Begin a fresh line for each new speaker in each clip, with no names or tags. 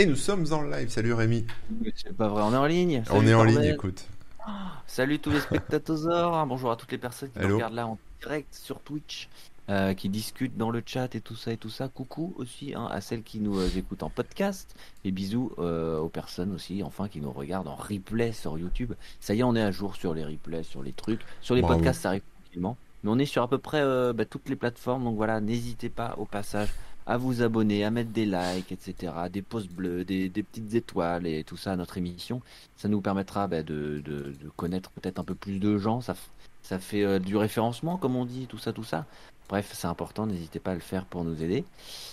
Et nous sommes en live. Salut Rémi.
C'est pas vrai, on est en ligne.
on est en ligne, écoute.
Salut tous les spectateurs. Bonjour à toutes les personnes qui nous regardent là en direct sur Twitch. Euh, qui discutent dans le chat et tout ça et tout ça. Coucou aussi hein, à celles qui nous euh, écoutent en podcast et bisous euh, aux personnes aussi, enfin qui nous regardent en replay sur YouTube. Ça y est, on est à jour sur les replays, sur les trucs, sur les podcasts, ça arrive tranquillement. Mais on est sur à peu près bah, toutes les plateformes, donc voilà, n'hésitez pas au passage à vous abonner, à mettre des likes, etc., des pouces bleus, des, petites étoiles et tout ça à notre émission. Ça nous permettra bah, de, connaître peut-être un peu plus de gens. Ça, ça fait du référencement, comme on dit, tout ça, tout ça. Bref, c'est important, n'hésitez pas à le faire pour nous aider.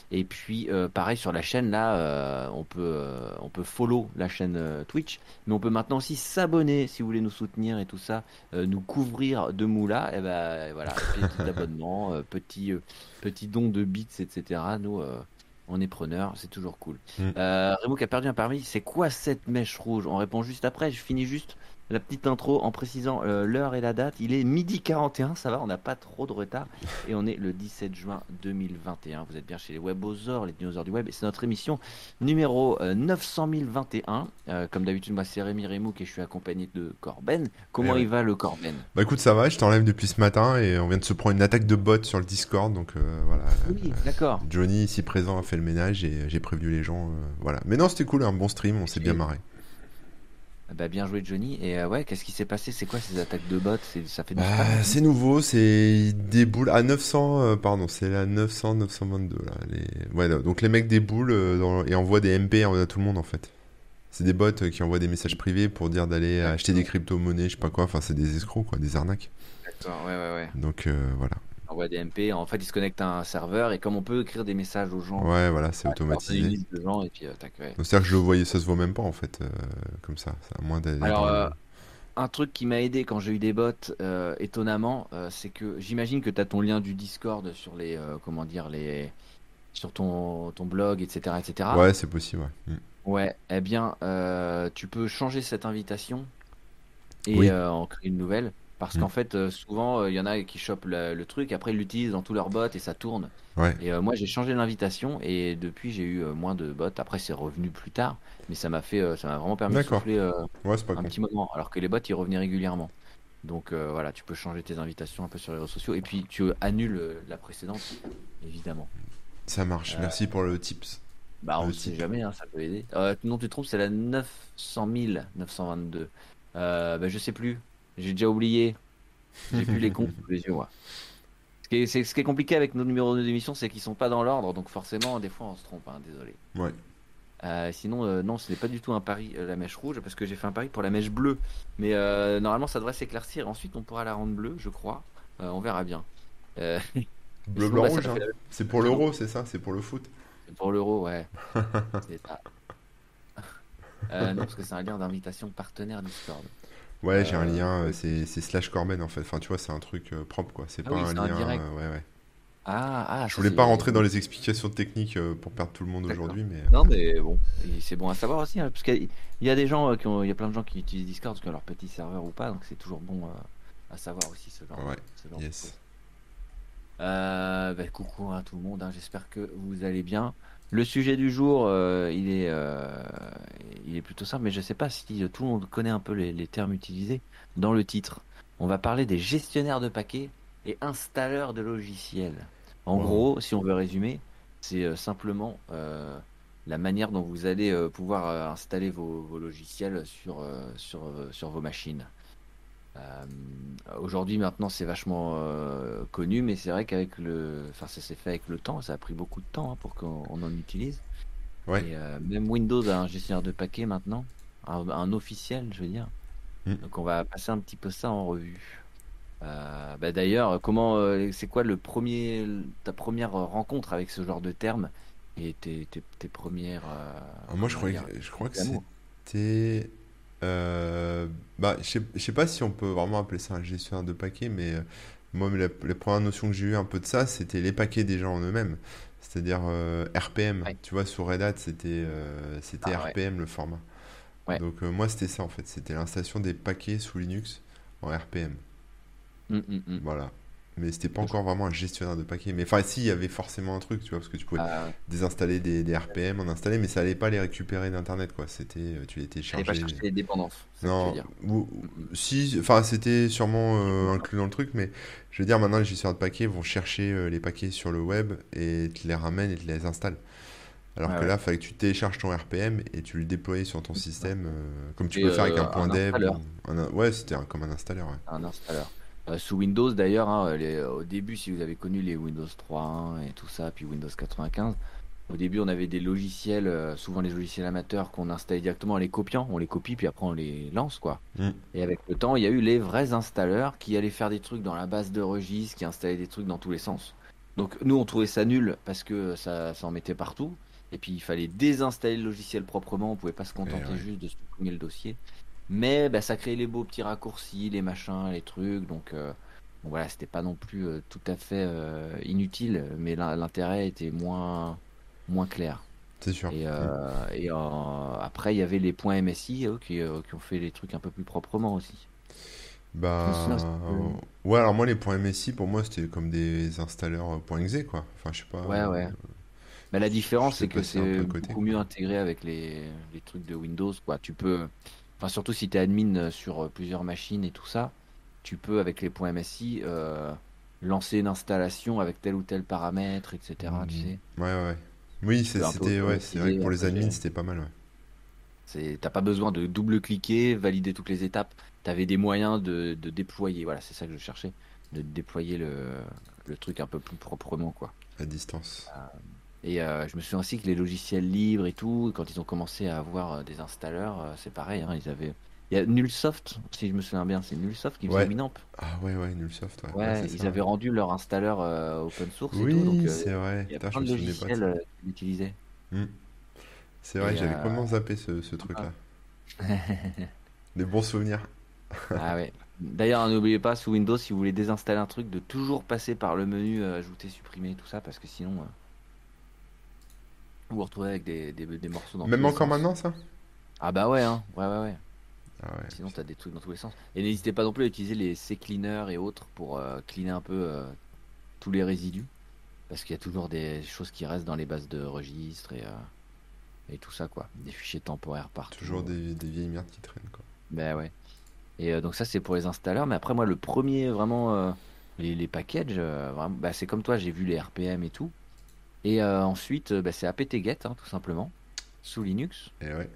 Et puis, euh, pareil sur la chaîne, là, euh, on, peut, euh, on peut follow la chaîne Twitch, mais on peut maintenant aussi s'abonner si vous voulez nous soutenir et tout ça, nous couvrir de moula. Et ben voilà, petit abonnement, petit, petit don de bits, etc. Nous, on est preneurs, c'est toujours cool. Mm. Rémo qui a perdu un parmi, c'est quoi cette mèche rouge? On répond juste après, je finis juste la petite intro en précisant euh, l'heure et la date. Il est midi 41, ça va, on n'a pas trop de retard. Et on est le 17 juin 2021. Vous êtes bien chez les Webosaures, les dinosaures du web. Et c'est notre émission numéro 9021. Euh, euh, comme d'habitude, moi c'est Rémi Remouk et je suis accompagné de Corben. Comment il va le Corben?
Bah écoute, ça va, je t'enlève depuis ce matin et on vient de se prendre une attaque de bot sur le Discord. Donc voilà.
Oui, d'accord.
Johnny, ici présent, a fait le ménage et j'ai prévenu les gens. voilà. Mais non, c'était cool, un bon stream, on s'est bien marré.
Bah, bien joué Johnny. Et euh, ouais, qu'est-ce qui s'est passé? C'est quoi ces attaques de bots? Ça fait
bah, C'est nouveau, c'est des boules à 900, euh, pardon, c'est la 900, 922 là. Les... Ouais, donc les mecs des boules euh, et envoient des MP à tout le monde en fait. C'est des bots qui envoient des messages privés pour dire d'aller acheter des crypto-monnaies, je sais pas quoi. Enfin, c'est des escrocs quoi, des arnaques.
D'accord, ouais, ouais, ouais.
Donc voilà
envoie des MP. En fait, il se connecte à un serveur et comme on peut écrire des messages aux gens.
Ouais, voilà, c'est automatisé.
De gens et puis, euh,
C'est-à-dire que je le voyais, ça se voit même pas en fait, euh, comme ça. À moins
Alors, euh, un truc qui m'a aidé quand j'ai eu des bots, étonnamment, c'est que j'imagine que tu as ton lien du Discord sur les, comment dire, les, sur ton, ton blog, etc., etc.
Ouais, c'est possible. Ouais. Mm.
Ouais, eh bien, tu peux changer cette invitation et en créer une nouvelle. Parce mm. qu'en fait, euh, souvent, il euh, y en a qui chopent le, truc, après ils l'utilisent dans tous leurs bots et ça tourne. Et euh, moi, j'ai changé l'invitation et depuis, j'ai eu moins de bots. Après, c'est revenu plus tard, mais ça m'a fait, ça m'a vraiment permis de souffler un petit moment. Alors que les bots, ils revenaient régulièrement. Donc voilà, tu peux changer tes invitations un peu sur les réseaux sociaux et puis tu annules la précédente, évidemment.
Ça marche. Merci pour le tips.
Bah, on ne sait jamais, hein, ça peut aider. non, tu te trompes, c'est la 900 922. bah, je sais plus. J'ai déjà oublié. J'ai plus les comptes les yeux. Ce, qui est, ce qui est compliqué avec nos numéros d'émission, c'est qu'ils sont pas dans l'ordre, donc forcément, des fois, on se trompe. Hein, désolé.
Ouais.
Euh, sinon, euh, non, ce n'est pas du tout un pari euh, la mèche rouge, parce que j'ai fait un pari pour la mèche bleue. Mais normalement, ça devrait s'éclaircir. Ensuite, on pourra la rendre bleue, je crois. on verra bien.
Bleu, blanc, bah, rouge. Hein. C'est pour l'euro, c'est ça C'est pour le foot
C'est pour l'euro, ouais. c'est ça. non, parce que c'est un lien d'invitation partenaire Discord.
Ouais, j'ai un euh, lien, euh, c'est slash Corben en fait. Enfin, tu vois, c'est un truc euh, propre quoi. C'est ah pas un lien. ouais, ouais.
Ah, ah,
je voulais pas rentrer dans les explications techniques pour perdre tout le monde aujourd'hui, mais.
Non, mais bon, c'est bon à savoir aussi, hein, parce qu'il y a des gens qui ont, il y a plein de gens qui utilisent Discord ont leur petit serveur ou pas, donc c'est toujours bon à savoir aussi ce genre.
Ouais. Ce genre yes.
bah, coucou à tout le monde, hein, j'espère que vous allez bien. Le sujet du jour, euh, il, est, euh, il est plutôt simple, mais je ne sais pas si tout le monde connaît un peu les, termes utilisés dans le titre. On va parler des gestionnaires de paquets et installeurs de logiciels. En gros, si on veut résumer, c'est euh, simplement la manière dont vous allez pouvoir installer vos, vos logiciels sur, sur, sur vos machines. Euh, aujourd'hui, maintenant, c'est vachement euh, connu, mais c'est vrai qu'avec le, enfin, ça s'est fait avec le temps. Ça a pris beaucoup de temps hein, pour qu'on en utilise.
Ouais.
Euh, même Windows a un gestionnaire de paquets maintenant, un, officiel, je veux dire. Mm. Donc, on va passer un petit peu ça en revue. Bah, d'ailleurs, comment, c'est quoi le premier, ta première rencontre avec ce genre de terme? Et tes, tes, premières.
Ah, moi, je crois, je crois que c'était euh, bah, je sais, sais pas si on peut vraiment appeler ça un gestionnaire de paquets, mais euh, moi, les, premières notions que j'ai eu un peu de ça, c'était les paquets déjà en eux-mêmes. C'est-à-dire euh, RPM. Tu vois, sur Red Hat, c'était c'était ah RPM le format. Donc, moi, c'était ça en fait. C'était l'installation des paquets sous Linux en RPM.
Hum, hum, hum.
Voilà. Mais c'était pas encore vraiment un gestionnaire de paquets. Mais enfin, si, il y avait forcément un truc, tu vois, parce que tu pouvais ah, désinstaller des, des, RPM, en installer, mais ça allait pas les récupérer d'internet, quoi. C'était, euh, tu les téléchargeais.
pas chercher les dépendances.
Non, si, enfin, c'était sûrement euh, inclus dans le truc, mais je veux dire, maintenant, les gestionnaires de paquets vont chercher euh, les paquets sur le web et te les ramènent et te les installent. Alors que là, il fallait que tu télécharges ton RPM et tu le déploies sur ton système, comme tu peux faire avec un point dev. Ouais, c'était comme un installeur.
Un installeur. Euh, sous Windows d'ailleurs, hein, au début, si vous avez connu les Windows 3.1 et tout ça, puis Windows 95, au début on avait des logiciels, euh, souvent les logiciels amateurs qu'on installait directement en les copiant, on les copie puis après on les lance quoi. Mm. Et avec le temps, il y a eu les vrais installeurs qui allaient faire des trucs dans la base de registre, qui installaient des trucs dans tous les sens. Donc nous on trouvait ça nul parce que ça, ça en mettait partout. Et puis il fallait désinstaller le logiciel proprement, on pouvait pas se contenter juste de supprimer le dossier. Mais bah, ça créait les beaux petits raccourcis, les machins, les trucs. Donc, euh, voilà, c'était pas non plus euh, tout à fait euh, inutile, mais l'intérêt était moins, moins clair.
C'est sûr.
Et, et après, il y avait les points MSI qui, qui, ont fait les trucs un peu plus proprement aussi.
Bah, ouais, alors moi, les points MSI, pour moi, c'était comme des installeurs .exe, quoi. Enfin, je sais pas.
Ouais, ouais. Mais la différence, c'est que c'est beaucoup mieux intégré avec les, les, trucs de Windows, quoi. Tu peux, Enfin, surtout si tu es admin euh, sur euh, plusieurs machines et tout ça, tu peux, avec les points MSI, euh, lancer une installation avec tel ou tel paramètre, etc. Tu mmh. sais.
Ouais, ouais. Oui, ouais, c'est vrai que pour les admins, c'était pas mal. Ouais.
T'as pas besoin de double-cliquer, valider toutes les étapes. Tu avais des moyens de, de déployer. Voilà, c'est ça que je cherchais. De déployer le, le, truc un peu plus proprement, quoi.
À distance.
Et euh, je me souviens aussi que les logiciels libres et tout, quand ils ont commencé à avoir euh, des installeurs, euh, c'est pareil, hein, ils avaient. Il y a Nullsoft, si je me souviens bien, c'est Nullsoft qui faisait Winamp.
Ah ouais, ouais, Nullsoft.
Ouais, ouais ils avaient rendu leur installeur open source
oui,
et tout.
Oui, c'est vrai.
Il y a plein de logiciels qu'ils utilisaient.
Hmm. C'est vrai, j'avais comment zappé ce, ce truc-là. des bons souvenirs.
ah ouais. D'ailleurs, n'oubliez pas, sous Windows, si vous voulez désinstaller un truc, de toujours passer par le menu ajouter, supprimer, tout ça, parce que sinon, vous vous retrouvez avec des, des, des morceaux dans
Même encore maintenant, ça?
Ah bah ouais, hein. ouais, ouais, ouais. Ah ouais Sinon, t'as des trucs dans tous les sens. Et n'hésitez pas non plus à utiliser les C-cleaners et autres pour euh, cleaner un peu euh, tous les résidus. Parce qu'il y a toujours des choses qui restent dans les bases de registres et, euh, et tout ça, quoi. Des fichiers temporaires partout.
Toujours des, des vieilles merdes qui traînent, quoi.
Bah ouais. Et donc, ça, c'est pour les installeurs. Mais après, moi, le premier, vraiment, les, les packages, bah, c'est comme toi, j'ai vu les RPM et tout. Et euh, ensuite, euh, bah, c'est apt-get, hein, tout simplement, sous Linux.
Et ouais.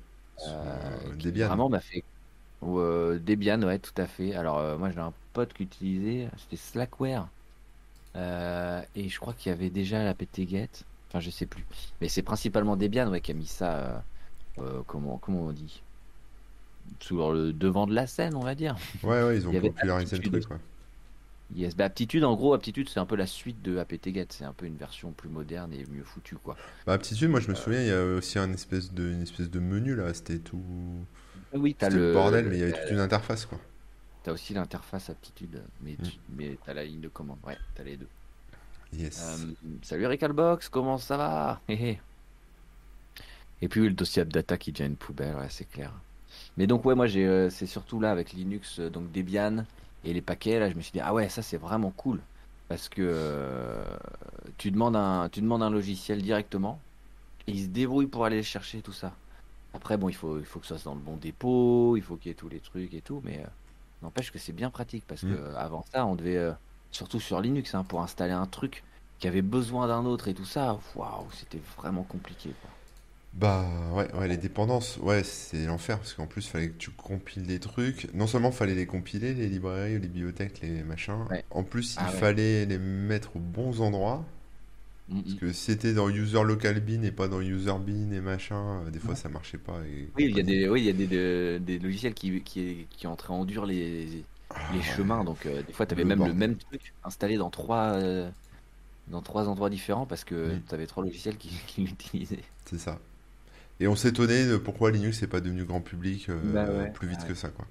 Euh, Debian. Vraiment m'a fait. Debian, ouais, tout à fait. Alors, moi, j'ai un pote qui utilisait, c'était Slackware. et je crois qu'il y avait déjà l'apt-get. Enfin, je sais plus. Mais c'est principalement Debian, ouais, qui a mis ça. comment, comment on dit? Sur le devant de la scène, on va dire.
Ouais, ouais, ils ont popularisé le truc, quoi.
Yes, bah, Aptitude, en gros, Aptitude, c'est un peu la suite de apt-get. C'est un peu une version plus moderne et mieux foutue, quoi.
Bah, Aptitude, moi, je me souviens, il y a aussi un espèce de, une espèce de menu là. C'était tout.
Oui, t'as le
bordel, mais il y avait toute une interface, quoi.
T'as aussi l'interface Aptitude, mais, mm. mais t'as la ligne de commande. Ouais, t'as les deux.
Yes.
Euh, salut Recalbox, comment ça va? Et puis le dossier AppData qui devient une poubelle, ouais, c'est clair. Mais donc ouais, moi j'ai, euh, c'est surtout là avec Linux, euh, donc Debian, et les paquets, là, je me suis dit, ah ouais, ça c'est vraiment cool. Parce que euh, tu, demandes un, tu demandes un logiciel directement, et il se débrouille pour aller chercher tout ça. Après, bon, il faut, il faut que ça soit dans le bon dépôt, il faut qu'il y ait tous les trucs et tout, mais euh, n'empêche que c'est bien pratique parce que mm. avant ça, on devait, euh, surtout sur Linux, hein, pour installer un truc qui avait besoin d'un autre et tout ça, waouh, c'était vraiment compliqué. Quoi.
Bah ouais, ouais, les dépendances, ouais, c'est l'enfer parce qu'en plus, il fallait que tu compiles des trucs. Non seulement fallait les compiler, les librairies, les bibliothèques, les machins. En plus, il ah fallait les mettre aux bons endroits. Mm, parce mm. que si c'était dans user local bin et pas dans user bin et machin, euh, des fois ça marchait pas.
Oui, il y a des, oui, il y a des, des, logiciels qui, qui, qui entraient en dur les, ah chemins. Donc euh, des fois, tu avais même le même truc installé dans trois, euh, dans trois endroits différents parce que tu avais trois logiciels qui, qui l'utilisaient.
C'est ça. Et on s'étonnait de pourquoi Linux n'est pas devenu grand public euh, bah plus vite que ça. quoi.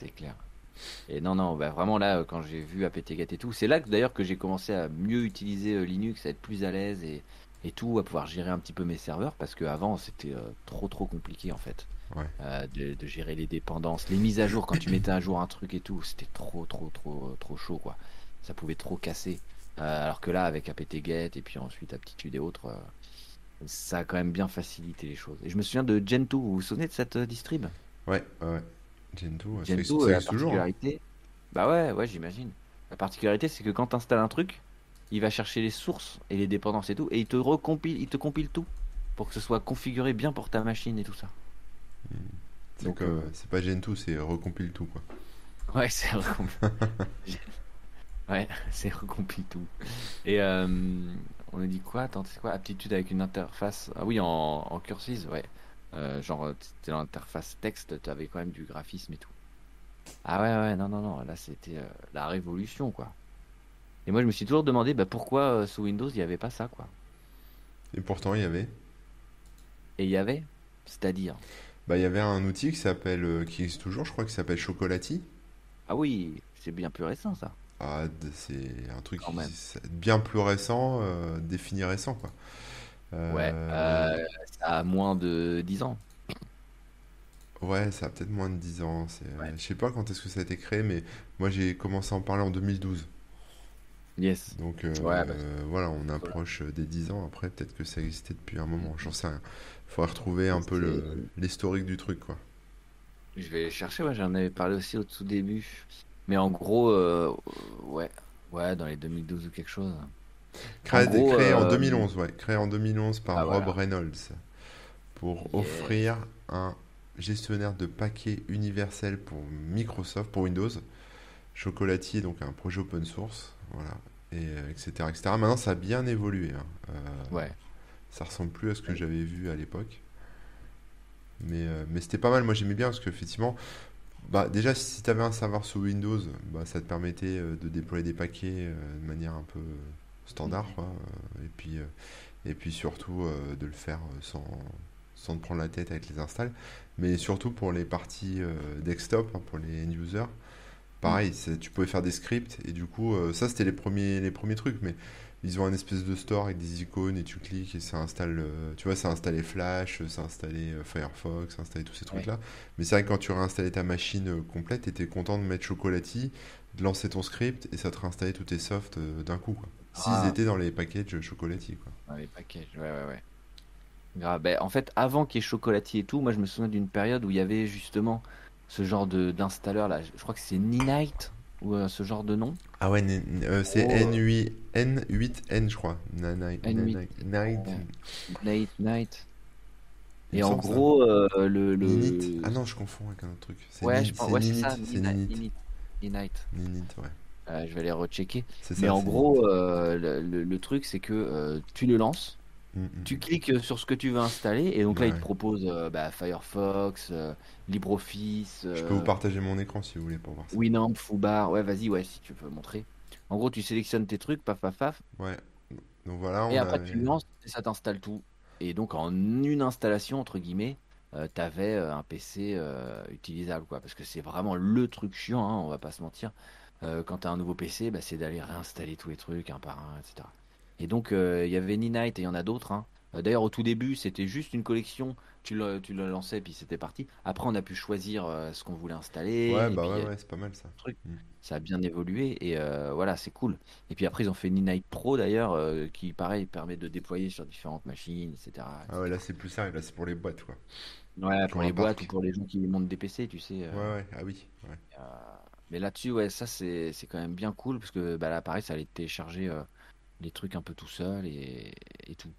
C'est clair. Et non, non, bah vraiment là, quand j'ai vu apt-get et tout, c'est là que d'ailleurs que j'ai commencé à mieux utiliser euh, Linux, à être plus à l'aise et, et, tout, à pouvoir gérer un petit peu mes serveurs, parce qu'avant c'était euh, trop trop compliqué en fait. de, de, gérer les dépendances, les mises à jour quand tu mettais à jour un truc et tout, c'était trop trop trop trop chaud quoi. ça pouvait trop casser. alors que là, avec apt-get et puis ensuite Aptitude et autres, ça a quand même bien facilité les choses. Et je me souviens de Gentoo, vous vous souvenez de cette distrib?
Ouais, ouais. Gentoo,
Gentoo la toujours. Hein. Bah ouais, ouais, j'imagine. La particularité, c'est que quand tu installes un truc, il va chercher les sources et les dépendances et tout, et il te recompile, il te compile tout pour que ce soit configuré bien pour ta machine et tout ça.
Donc, euh, c'est pas Gentoo, c'est recompile tout quoi.
Ouais, c'est recompile. ouais, c'est recompile tout. Et euh, on a dit quoi? Attends, c'est quoi? Aptitude avec une interface Ah oui, en, en cursive, ouais. Euh, genre, c'était l'interface texte, tu avais quand même du graphisme et tout. Ah ouais, ouais, non, non, non, là c'était euh, la révolution, quoi. Et moi je me suis toujours demandé bah, pourquoi euh, sous Windows il n'y avait pas ça, quoi?
Et pourtant il y avait.
Et il y avait? C'est-à-dire?
Bah il y avait un outil qui s'appelle, qui existe toujours, je crois, qui s'appelle Chocolati.
Ah oui, c'est bien plus récent ça.
C'est un truc bien plus récent, défini récent, quoi.
Ouais, euh, ça a moins de 10 ans.
Ouais, ça a peut-être moins de 10 ans. Euh, Je sais pas quand est-ce que ça a été créé, mais moi j'ai commencé à en parler en 2012.
Yes.
Donc euh, bah, voilà, on approche des 10 ans. Après, peut-être que ça existait depuis un moment. J'en sais rien. Faudrait retrouver un peu le, l'historique du truc, quoi.
Je vais chercher, ouais, j'en avais parlé aussi au tout début. Mais en gros, ouais, ouais, dans les 2012 ou quelque chose.
Créé, en 2011, euh, ouais. Créé en 2011 par ah, Rob Reynolds pour offrir un gestionnaire de paquets universel pour Microsoft, pour Windows. Chocolatier, donc un projet open source, voilà, et etc., euh, etc. Maintenant, ça a bien évolué. Hein.
Euh, ouais.
Ça ressemble plus à ce que j'avais vu à l'époque. Mais, mais c'était pas mal. Moi, j'aimais bien parce qu'effectivement, bah, déjà, si tu avais un serveur sous Windows, bah, ça te permettait de déployer des paquets de manière un peu standard. Et, puis, euh, et puis surtout euh, de le faire euh, sans, sans te prendre la tête avec les installs. Mais surtout pour les parties desktop, hein, pour les end-users. Pareil, mm. tu pouvais faire des scripts et du coup, ça c'était les premiers, les premiers trucs. Mais ils ont un espèce de store avec des icônes et tu cliques et ça installe, tu vois, ça installé Flash, ça installé Firefox, ça installé tous ces trucs-là. Mais c'est vrai que quand tu réinstallais ta machine complète, tu étais content de mettre Chocolati, de lancer ton script et ça te réinstallait tous tes softs d'un coup. Quoi. S'ils ah. étaient dans les packages chocolatiers, quoi.
Dans les packages, ouais, ouais, ouais. Grave. Ben, en fait, avant qu'il y ait chocolatier et tout, moi je me souviens d'une période où il y avait justement ce genre d'installeur là. Je crois que c'est Ninite ou euh, ce genre de nom.
Ah ouais, euh, c'est N8, N8N, je crois. Night.
Night. Night. Et en gros, euh, le, le...
Ah non, je confonds avec un autre truc.
Ouais, je pense, ouais, c'est ça. Ninite. Ninite.
Ninite, ouais.
Je vais les rechecker. Mais en gros, le, truc, c'est que tu le lances, mm, tu cliques sur ce que tu veux installer, et donc là, il te propose bah, Firefox, LibreOffice.
Je peux vous partager mon écran si vous voulez pour voir ça.
Winamp, Foobar, ouais, vas-y, ouais, si tu peux montrer. En gros, tu sélectionnes tes trucs, paf, paf, paf.
Ouais. Donc voilà.
et après, tu lances et ça t'installe tout. Et donc, en une installation, entre guillemets, tu avais un PC utilisable, quoi. Parce que c'est vraiment le truc chiant, hein, on va pas se mentir. Euh, quand tu as un nouveau PC, bah, c'est d'aller réinstaller tous les trucs un par un, etc. Et donc, euh, il y avait Ninite et il y en a d'autres. Hein. Euh, d'ailleurs, au tout début, c'était juste une collection. Tu le, tu le lançais, puis c'était parti. Après, on a pu choisir ce qu'on voulait installer.
Ouais, bah ouais, c'est pas mal ça.
Mm. Ça a bien évolué et voilà, c'est cool. Et puis après, ils ont fait Ninite Pro d'ailleurs, qui pareil permet de déployer sur différentes machines, etc.
Ah ouais, là c'est plus sérieux, là c'est pour les boîtes quoi.
Ouais, pour, les boîtes ou pour les gens qui montent des PC, tu sais.
Ouais, ouais, ah oui. Ouais.
Mais là-dessus, ouais, ça c'est quand même bien cool parce que bah, là, pareil, ça allait télécharger euh, les trucs un peu tout seul et, et tout.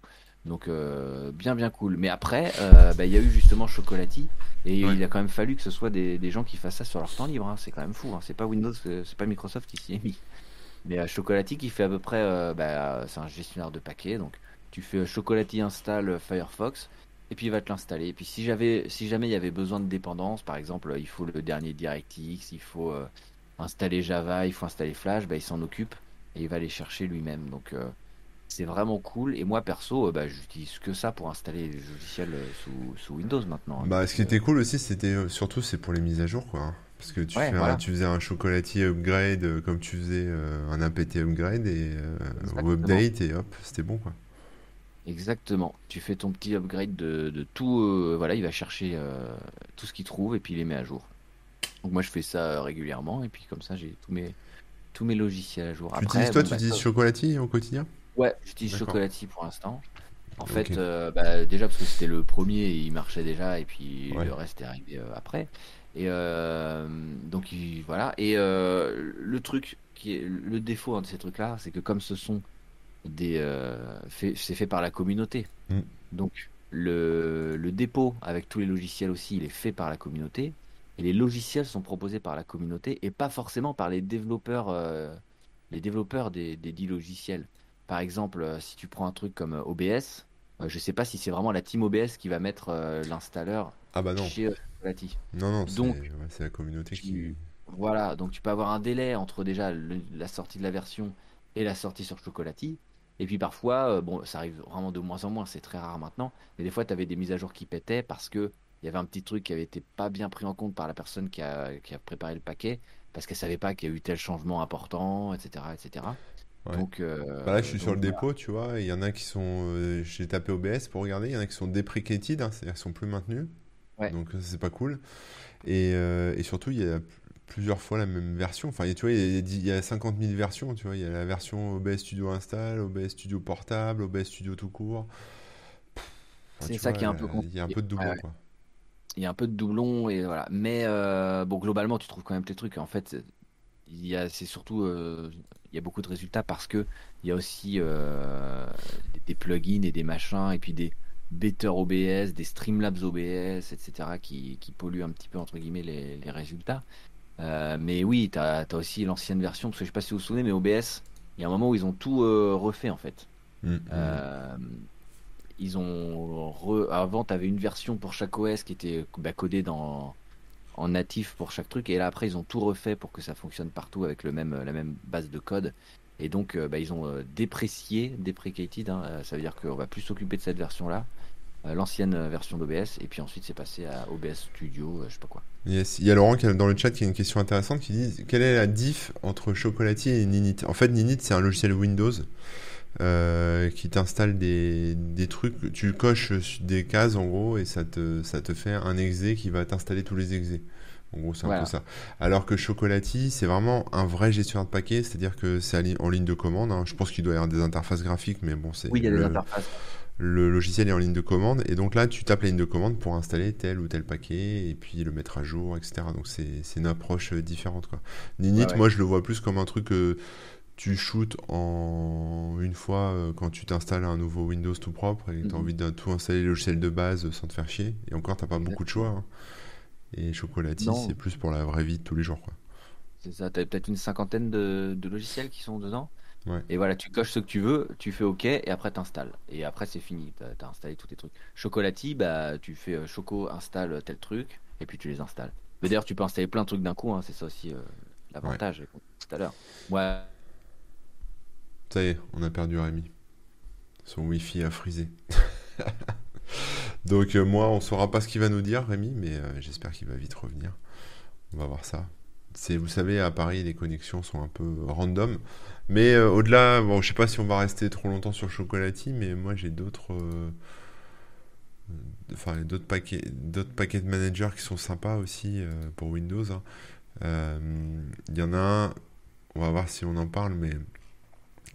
Donc euh, bien bien cool. Mais après, euh, bah, il y a eu justement Chocolati et il a quand même fallu que ce soit des, des gens qui fassent ça sur leur temps libre. Hein. C'est quand même fou. Hein. C'est pas Windows, c'est pas Microsoft qui s'y est mis. Mais Chocolati qui fait à peu près, bah, c'est un gestionnaire de paquets. Donc tu fais Chocolati install Firefox et puis il va te l'installer. Et puis si j'avais, si jamais il y avait besoin de dépendance, par exemple, il faut le dernier DirectX, il faut euh, installer Java, il faut installer Flash, bah, il s'en occupe et il va les chercher lui-même. Donc euh, c'est vraiment cool. Et moi perso, euh, bah, j'utilise que ça pour installer les logiciels sous, sous Windows maintenant.
Hein. Bah, ce qui était cool aussi, c'était surtout c'est pour les mises à jour, quoi. Hein. Parce que tu, tu faisais un chocolatier upgrade comme tu faisais un APT upgrade et ou update et hop, c'était bon quoi.
Exactement. Tu fais ton petit upgrade de, tout. Euh, voilà, il va chercher euh, tout ce qu'il trouve et puis il les met à jour. Donc moi je fais ça régulièrement et puis comme ça j'ai tous mes tous mes logiciels à jour.
Tu utilises toi, tu bah, utilises Chocolati au quotidien?
Ouais, j'utilise Chocolati pour l'instant. En fait, euh, bah, déjà parce que c'était le premier, il marchait déjà, et puis le reste est arrivé euh, après. Et euh, donc voilà. Et le truc qui est le défaut hein, de ces trucs-là, c'est que comme ce sont des, c'est fait par la communauté. Mm. Donc le, le dépôt avec tous les logiciels aussi, il est fait par la communauté. Et les logiciels sont proposés par la communauté et pas forcément par les développeurs, les développeurs des, des dix logiciels. Par exemple, euh, si tu prends un truc comme euh, OBS, euh, je sais pas si c'est vraiment la team OBS qui va mettre l'installeur
ah bah non.
chez
Non, non, c'est la communauté qui.
Voilà, donc tu peux avoir un délai entre déjà la sortie de la version et la sortie sur Chocolati. Et puis parfois, bon, ça arrive vraiment de moins en moins, c'est très rare maintenant, mais des fois, tu avais des mises à jour qui pétaient parce que il y avait un petit truc qui avait été pas bien pris en compte par la personne qui a, qui a préparé le paquet, parce qu'elle savait pas qu'il y a eu tel changement important, etc. etc. Donc,
euh, bah là, je suis sur le dépôt, tu vois. Il y en a qui sont. Euh, j'ai tapé OBS pour regarder. Il y en a qui sont deprecated, hein, c'est-à-dire qui sont plus maintenus. Donc, c'est pas cool. Et, euh, et, surtout, il y a plusieurs fois la même version. Enfin, tu vois, il y, a, 50 000 versions, tu vois. Il y a la version OBS Studio Install, OBS Studio Portable, OBS Studio tout court.
c'est ça qui est un peu
Il y a un peu de doublon, quoi.
Il y a un peu de doublon, et voilà. Mais bon, globalement, tu trouves quand même tes trucs. En fait, il y a, c'est surtout il y a beaucoup de résultats parce que il y a aussi euh, des plugins et des machins et puis des Better OBS, des Streamlabs OBS, etc. qui, qui polluent un petit peu entre guillemets les, résultats. Euh, mais oui, tu as, aussi l'ancienne version, parce que je sais pas si vous vous souvenez, mais OBS, il y a un moment où ils ont tout euh, refait en fait. Mm, mm. Ils ont avant, tu avais une version pour chaque OS qui était bah, codée dans en natif pour chaque truc. Et là, après, ils ont tout refait pour que ça fonctionne partout avec le même, la même base de code. Et donc, euh, bah, ils ont euh, déprécié, deprecated, hein, euh, ça veut dire qu'on va plus s'occuper de cette version-là, l'ancienne version d'OBS, et puis ensuite c'est passé à OBS Studio, je sais pas quoi.
Yes. Il y a Laurent dans le chat qui a une question intéressante qui dit quelle est la diff entre Chocolatier et Ninit? En fait, Ninit c'est un logiciel Windows qui t'installe des, des, trucs, tu coches des cases en gros et ça te, ça te fait un exe qui va t'installer tous les exés. En gros, c'est un peu ça. Alors que Chocolati, c'est vraiment un vrai gestionnaire de paquets, c'est-à-dire que c'est en ligne de commande. Hein. Je pense qu'il doit y avoir des interfaces graphiques, mais bon, c'est.
Oui, il y a le, des interfaces.
Le logiciel est en ligne de commande, et donc là, tu tapes la ligne de commande pour installer tel ou tel paquet, et puis le mettre à jour, etc. Donc c'est une approche euh, différente. Quoi. Ninit, moi, je le vois plus comme un truc. Euh, tu shootes en une fois euh, quand tu t'installes un nouveau Windows tout propre et tu as mhm. envie de tout installer le logiciel de base sans te faire chier. Et encore, t'as pas beaucoup de choix. Hein. Et Chocolati, c'est plus pour la vraie vie de tous les jours.
C'est ça, tu as peut-être une cinquantaine de, logiciels qui sont dedans. Et voilà, tu coches ce que tu veux, tu fais OK et après tu installes. Et après, c'est fini, tu as, installé tous tes trucs. Chocolati, bah, tu fais euh, Choco installe tel truc et puis tu les installes. Mais d'ailleurs, tu peux installer plein de trucs d'un coup, hein, c'est ça aussi euh, l'avantage tout à l'heure. Ouais.
Ça y est, on a perdu Rémi. Son Wi-Fi a frisé. Donc euh, moi, on saura pas ce qu'il va nous dire, Rémi, mais euh, j'espère qu'il va vite revenir. On va voir ça. C'est, vous savez, à Paris, les connexions sont un peu random. Mais euh, au-delà, bon, je sais pas si on va rester trop longtemps sur Chocolati, mais moi j'ai d'autres, enfin d'autres paquets, d'autres paquets de managers qui sont sympas aussi pour Windows. Hein. Il y en a un, on va voir si on en parle, mais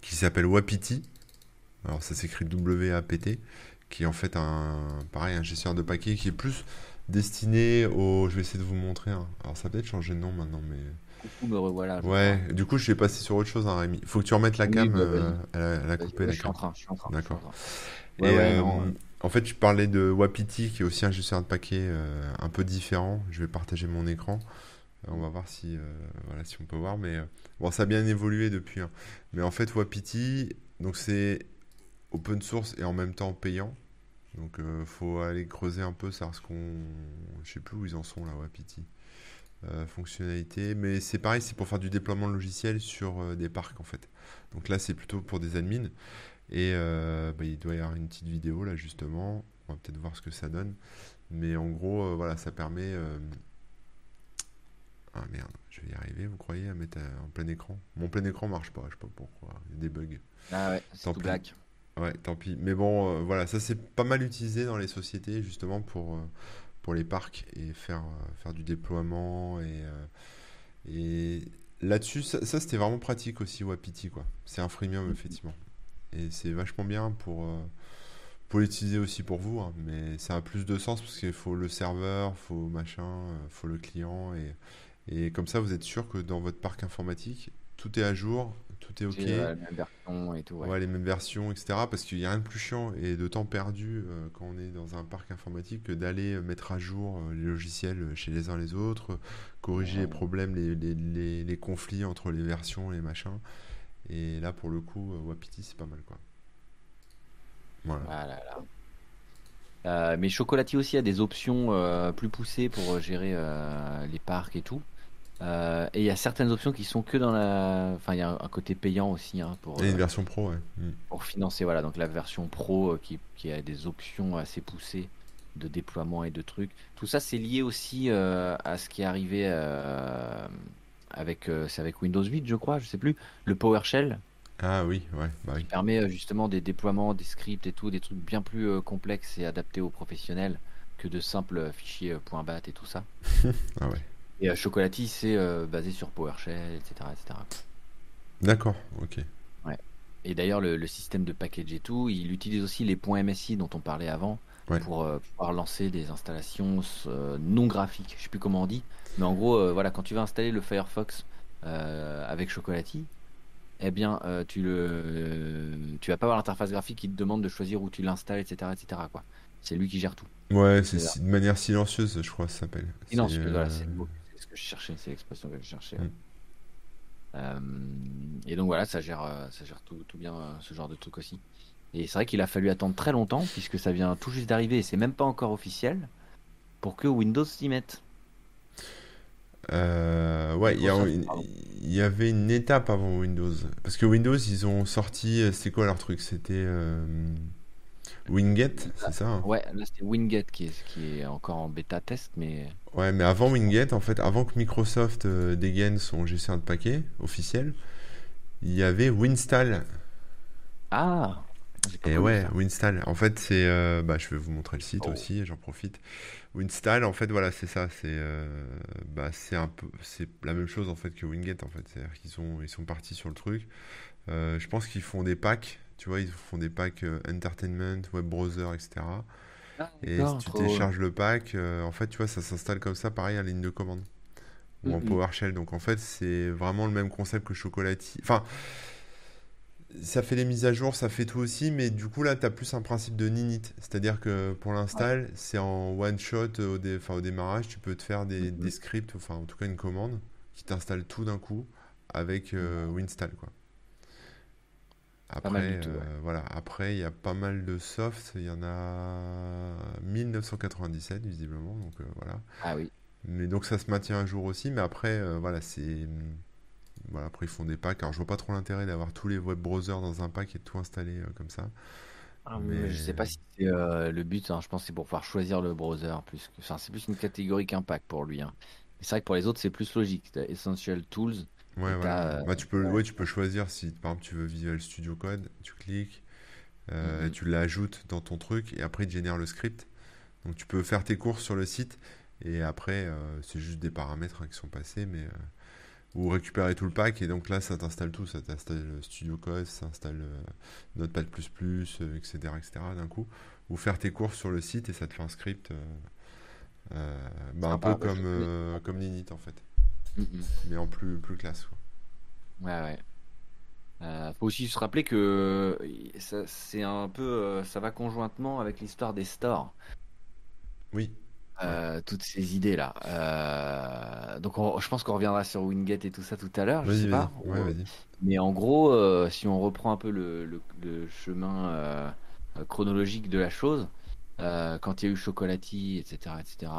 qui s'appelle Wapiti. Alors ça s'écrit W-A-P-T, qui est en fait un, pareil, un gestionnaire de paquets qui est plus destiné au. Je vais essayer de vous montrer. Alors ça peut-être changé de nom maintenant, mais.
Coucou, me revoilà.
Ouais, du coup je vais passer sur autre chose, hein, Rémi. Faut que tu remettes la cam, bah, euh, elle, a, coupé
la cam. Je suis en train.
D'accord. Et euh, en fait, je parlais de Wapiti, qui est aussi un gestionnaire de paquets euh, un peu différent. Je vais partager mon écran. On va voir si, voilà, si on peut voir, mais bon, ça a bien évolué depuis. Hein. Mais en fait, Wapiti, donc c'est open source et en même temps payant. Donc euh, faut aller creuser un peu, savoir ce qu'on. Je sais plus où ils en sont là, Wapiti. Euh, fonctionnalité, mais c'est pareil, c'est pour faire du déploiement de logiciel sur euh, des parcs en fait. Donc là, c'est plutôt pour des admins. Et bah, il doit y avoir une petite vidéo là justement. On va peut-être voir ce que ça donne. Mais en gros, voilà, ça permet. Ah merde, je vais y arriver, vous croyez, à mettre en plein écran? Mon plein écran marche pas, je sais pas pourquoi. Il y a des bugs.
Ah ouais, c'est tout black.
Ouais, tant pis. Mais bon, euh, voilà, ça c'est pas mal utilisé dans les sociétés justement pour, euh, pour les parcs et faire, euh, faire du déploiement et, et là-dessus, ça, c'était vraiment pratique aussi, Wapiti, quoi. C'est un freemium, mm-hmm. effectivement. Et c'est vachement bien pour, pour l'utiliser aussi pour vous, hein. mais ça a plus de sens parce qu'il faut le serveur, faut machin, faut le client, et, et comme ça, vous êtes sûr que dans votre parc informatique, tout est à jour, tout est ok. les mêmes versions et tout. Ouais. les mêmes versions, etc. Parce qu'il n'y a rien de plus chiant et de temps perdu euh, quand on est dans un parc informatique que d'aller mettre à jour euh, les logiciels chez les uns les autres, corriger les problèmes, les, les, les, conflits entre les versions, les machins. Et là, pour le coup, euh, Wapiti, c'est pas mal, quoi.
Voilà. Ah mais Chocolati aussi a des options plus poussées pour gérer les parcs et tout. Euh, et il y a certaines options qui sont que dans la. Enfin, il y a un côté payant aussi. Hein, pour,
et une euh, version pro, ouais. Mm.
Pour financer, voilà. Donc la version pro euh, qui, qui, a des options assez poussées de déploiement et de trucs. Tout ça, c'est lié aussi à ce qui est arrivé avec. c'est avec Windows 8, je crois, je sais plus. Le PowerShell.
Ah oui, ouais. Bah
Qui permet justement des déploiements, des scripts et tout, des trucs bien plus complexes et adaptés aux professionnels que de simples fichiers .bat et tout ça.
ah ouais.
Et euh, Chocolati, c'est euh, basé sur PowerShell, etc. etc.
D'accord, ok.
Ouais. Et d'ailleurs, le, système de package et tout, il utilise aussi les points MSI dont on parlait avant pour euh, pouvoir lancer des installations non graphiques. Je sais plus comment on dit, mais en gros, voilà, quand tu vas installer le Firefox avec Chocolati, eh bien, tu le, tu vas pas avoir l'interface graphique qui te demande de choisir où tu l'installes, etc., etc. Quoi. C'est lui qui gère tout.
Ouais, c'est de manière silencieuse, je crois, ça s'appelle.
Silencieuse, voilà, c'est mot que je cherchais, c'est l'expression que je cherchais. Mm. Euh, et donc voilà, ça gère, euh, ça gère tout, tout bien euh, ce genre de truc aussi. Et c'est vrai qu'il a fallu attendre très longtemps, puisque ça vient tout juste d'arriver et c'est même pas encore officiel, pour que Windows s'y mette.
Ouais, il y, avait une étape avant Windows. Parce que Windows, ils ont sorti. C'était quoi leur truc? C'était. Winget, c'est ça hein?
Ouais, là c'était Winget qui est, qui est encore en bêta test, mais.
Ouais, mais avant Winget, en fait, avant que Microsoft euh, dégaine son gestionnaire de paquets officiel, il y avait Winstall.
Ah
Et ouais, Winstall. En fait, c'est. Euh, bah, je vais vous montrer le site oh. aussi, j'en profite. Winstall, en fait, voilà, c'est ça. C'est euh, bah, un peu, c'est la même chose en fait que Winget, en fait. C'est-à-dire qu'ils sont, ils sont partis sur le truc. je pense qu'ils font des packs tu vois, ils font des packs euh, entertainment, web browser, etc. Ah, et si tu télécharges le pack, euh, en fait, tu vois, ça s'installe comme ça, pareil, en ligne de commande. Ou en PowerShell. Donc, en fait, c'est vraiment le même concept que Chocolati. Enfin, ça fait les mises à jour, ça fait tout aussi, mais du coup, là, tu as plus un principe de ninit. C'est-à-dire que pour l'install, c'est en one shot au, au, démarrage. Tu peux te faire des, des, scripts, enfin, en tout cas, une commande qui t'installe tout d'un coup avec euh, Winstall, quoi. Après, euh, voilà. Après, il y a pas mal de softs. Il y en a 1997 visiblement, donc euh, voilà.
Ah oui.
Mais donc ça se maintient un jour aussi. Mais après, voilà, c'est voilà. Après, ils font des packs. Alors, je vois pas trop l'intérêt d'avoir tous les web browsers dans un pack et de tout installer comme ça.
Ah, mais... Je sais pas si c'est le but. Hein. Je pense que c'est pour pouvoir choisir le browser plus que. Enfin, c'est plus une catégorie qu'un pack pour lui. Hein. C'est vrai que pour les autres, c'est plus logique. Essential Tools.
Ouais, voilà. Bah, tu, peux, ouais. tu peux choisir si par exemple tu veux Visual Studio Code, tu cliques, euh, mhm. tu l'ajoutes dans ton truc et après il génère le script. Donc tu peux faire tes courses sur le site et après euh, c'est juste des paramètres hein, qui sont passés, mais euh, ou récupérer tout le pack et donc là ça t'installe tout, ça t'installe Studio Code, ça t'installe Notepad++, etc., etc. d'un coup, ou faire tes courses sur le site et ça te fait un script, bah, un peu comme comme Ninit en fait. Mais en plus, plus classe.
Ouais, ouais. Euh, faut aussi se rappeler que c'est un peu, euh, ça va conjointement avec l'histoire des stores.
Oui.
Euh, toutes ces idées là. Euh, donc je pense qu'on reviendra sur Winget et tout ça tout à l'heure. Je sais pas. Mais en gros, si on reprend un peu le, le chemin chronologique de la chose, quand il y a eu Chocolati, etc., etc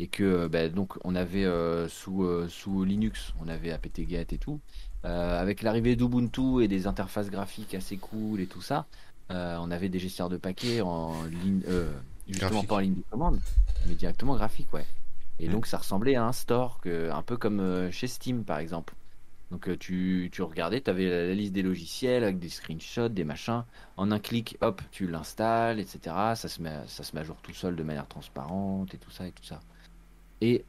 et que euh, bah, donc on avait euh, sous, euh, sous Linux, on avait apt-get et tout. avec l'arrivée d'Ubuntu et des interfaces graphiques assez cool et tout ça, on avait des gestionnaires de paquets en ligne, justement pas en ligne de commande, mais directement graphique, ouais. Et donc ça ressemblait à un store, que, un peu comme chez Steam par exemple. Donc tu, tu regardais, tu avais la, liste des logiciels avec des screenshots, des machins. En un clic, hop, tu l'installes, etc. Ça se, met, ça se met à jour tout seul de manière transparente et tout ça et tout ça. Et,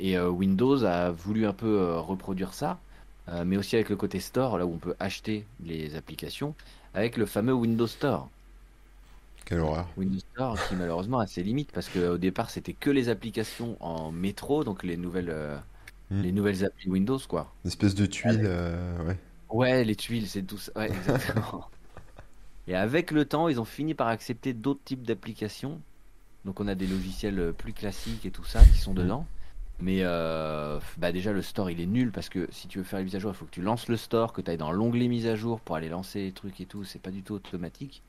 et Windows a voulu un peu reproduire ça, mais aussi avec le côté store, là où on peut acheter les applications, avec le fameux Windows Store.
Quelle horreur.
Windows Store qui malheureusement a ses limites parce qu'au départ c'était que les applications en métro, donc les nouvelles, hmm. les nouvelles applis Windows quoi.
Une espèce de tuile, ouais.
Ouais, les tuiles, c'est tout ça. Ouais, exactement. Et avec le temps, ils ont fini par accepter d'autres types d'applications. Donc on a des logiciels euh, plus classiques et tout ça qui sont mm. dedans. Mais euh, bah déjà le store il est nul parce que si tu veux faire les mises à jour, il faut que tu lances le store, que tu ailles dans l'onglet mise à jour pour aller lancer les trucs et tout. C'est pas du tout automatique.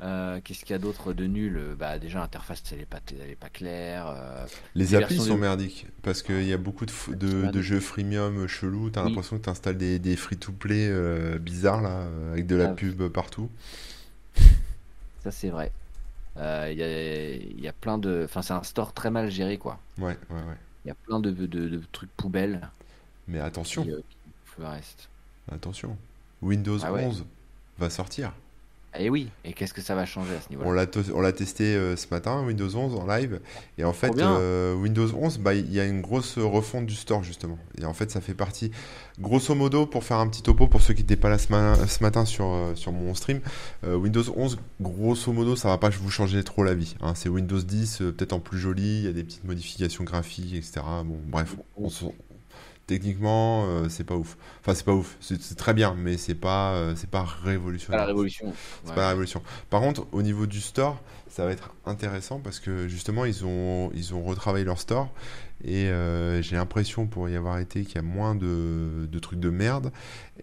Euh, qu'est-ce qu'il y a d'autre de nul Bah déjà l'interface elle est pas, elle est pas claire. Euh,
les, applis sont merdiques parce qu'il y a beaucoup de, de, jeux freemium chelous. T'as l'impression que tu installes des, des free-to-play euh, bizarres là avec de la ah. pub partout.
Ça c'est vrai. Il y a, y, a, plein de, enfin c'est un store très mal géré quoi.
Ouais ouais ouais.
Il y a plein de, de, trucs poubelles.
Mais attention.
reste.
Attention. Windows 11 ah va sortir.
Et eh oui, et qu'est-ce que ça va changer à ce niveau-là
On l'a testé euh, ce matin, Windows 11 en live. Et en fait, euh, Windows 11, bah, il y a une grosse refonte du store justement. Et en fait, ça fait partie, grosso modo, pour faire un petit topo pour ceux qui n'étaient pas là ce, matin sur, euh, sur mon stream, Windows 11, grosso modo, ça va pas vous changer trop la vie. Hein. C'est Windows 10, peut-être en plus joli, il y a des petites modifications graphiques, etc. Bon, bref, on, techniquement, euh, c'est pas ouf. Enfin, c'est pas ouf. C'est très bien, mais c'est pas, euh, c'est pas révolutionnaire.
Pas la révolution.
C'est pas la révolution. Par contre, au niveau du store, ça va être intéressant parce que justement, ils ont, ils ont retravaillé leur store et euh, j'ai l'impression, pour y avoir été, qu'il y a moins de, trucs de merde.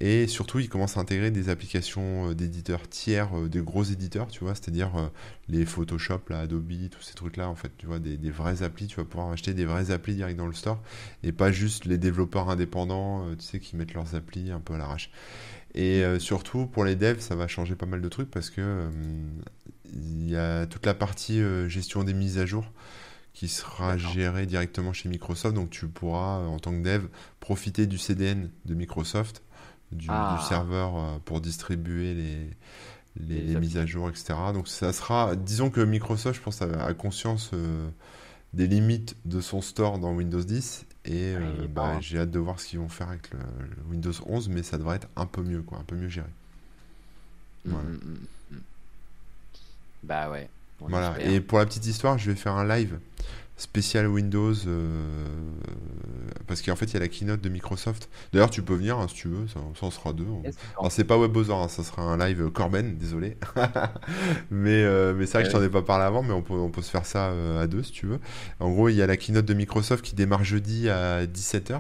Et surtout, ils commencent à intégrer des applications euh, d'éditeurs tiers, euh, des gros éditeurs, tu vois, c'est-à-dire les Photoshop, la Adobe, tous ces trucs-là, en fait, tu vois, des, vrais applis. Tu vas pouvoir acheter des vrais applis direct dans le store et pas juste les développeurs indépendants, tu sais, qui mettent leurs applis un peu à l'arrache. Et surtout, pour les devs, ça va changer pas mal de trucs parce que il y a toute la partie gestion des mises à jour qui sera géré directement chez Microsoft. Donc tu pourras, en tant que dev, profiter du CDN de Microsoft, du, ah. serveur euh, pour distribuer les, les, mises à jour, etc. Donc ça sera, disons que Microsoft, je pense, a, conscience euh, des limites de son store dans Windows 10. Et euh, bah, j'ai hâte de voir ce qu'ils vont faire avec le, Windows 11, mais ça devrait être un peu mieux, quoi, un peu mieux géré.
Mm, mm, mm, bah ouais.
Voilà, et pour la petite histoire, je vais faire un live spécial Windows euh, parce qu'en fait il y a la keynote de Microsoft. D'ailleurs tu peux venir hein, si tu veux, ça, en sera deux. Alors c'est pas WebOzor, hein, ça sera un live Corben, désolé. mais euh, mais c'est vrai que je t'en ai pas parlé avant, mais on peut, on peut se faire ça euh, à deux si tu veux. En gros il y a la keynote de Microsoft qui démarre jeudi à 17h.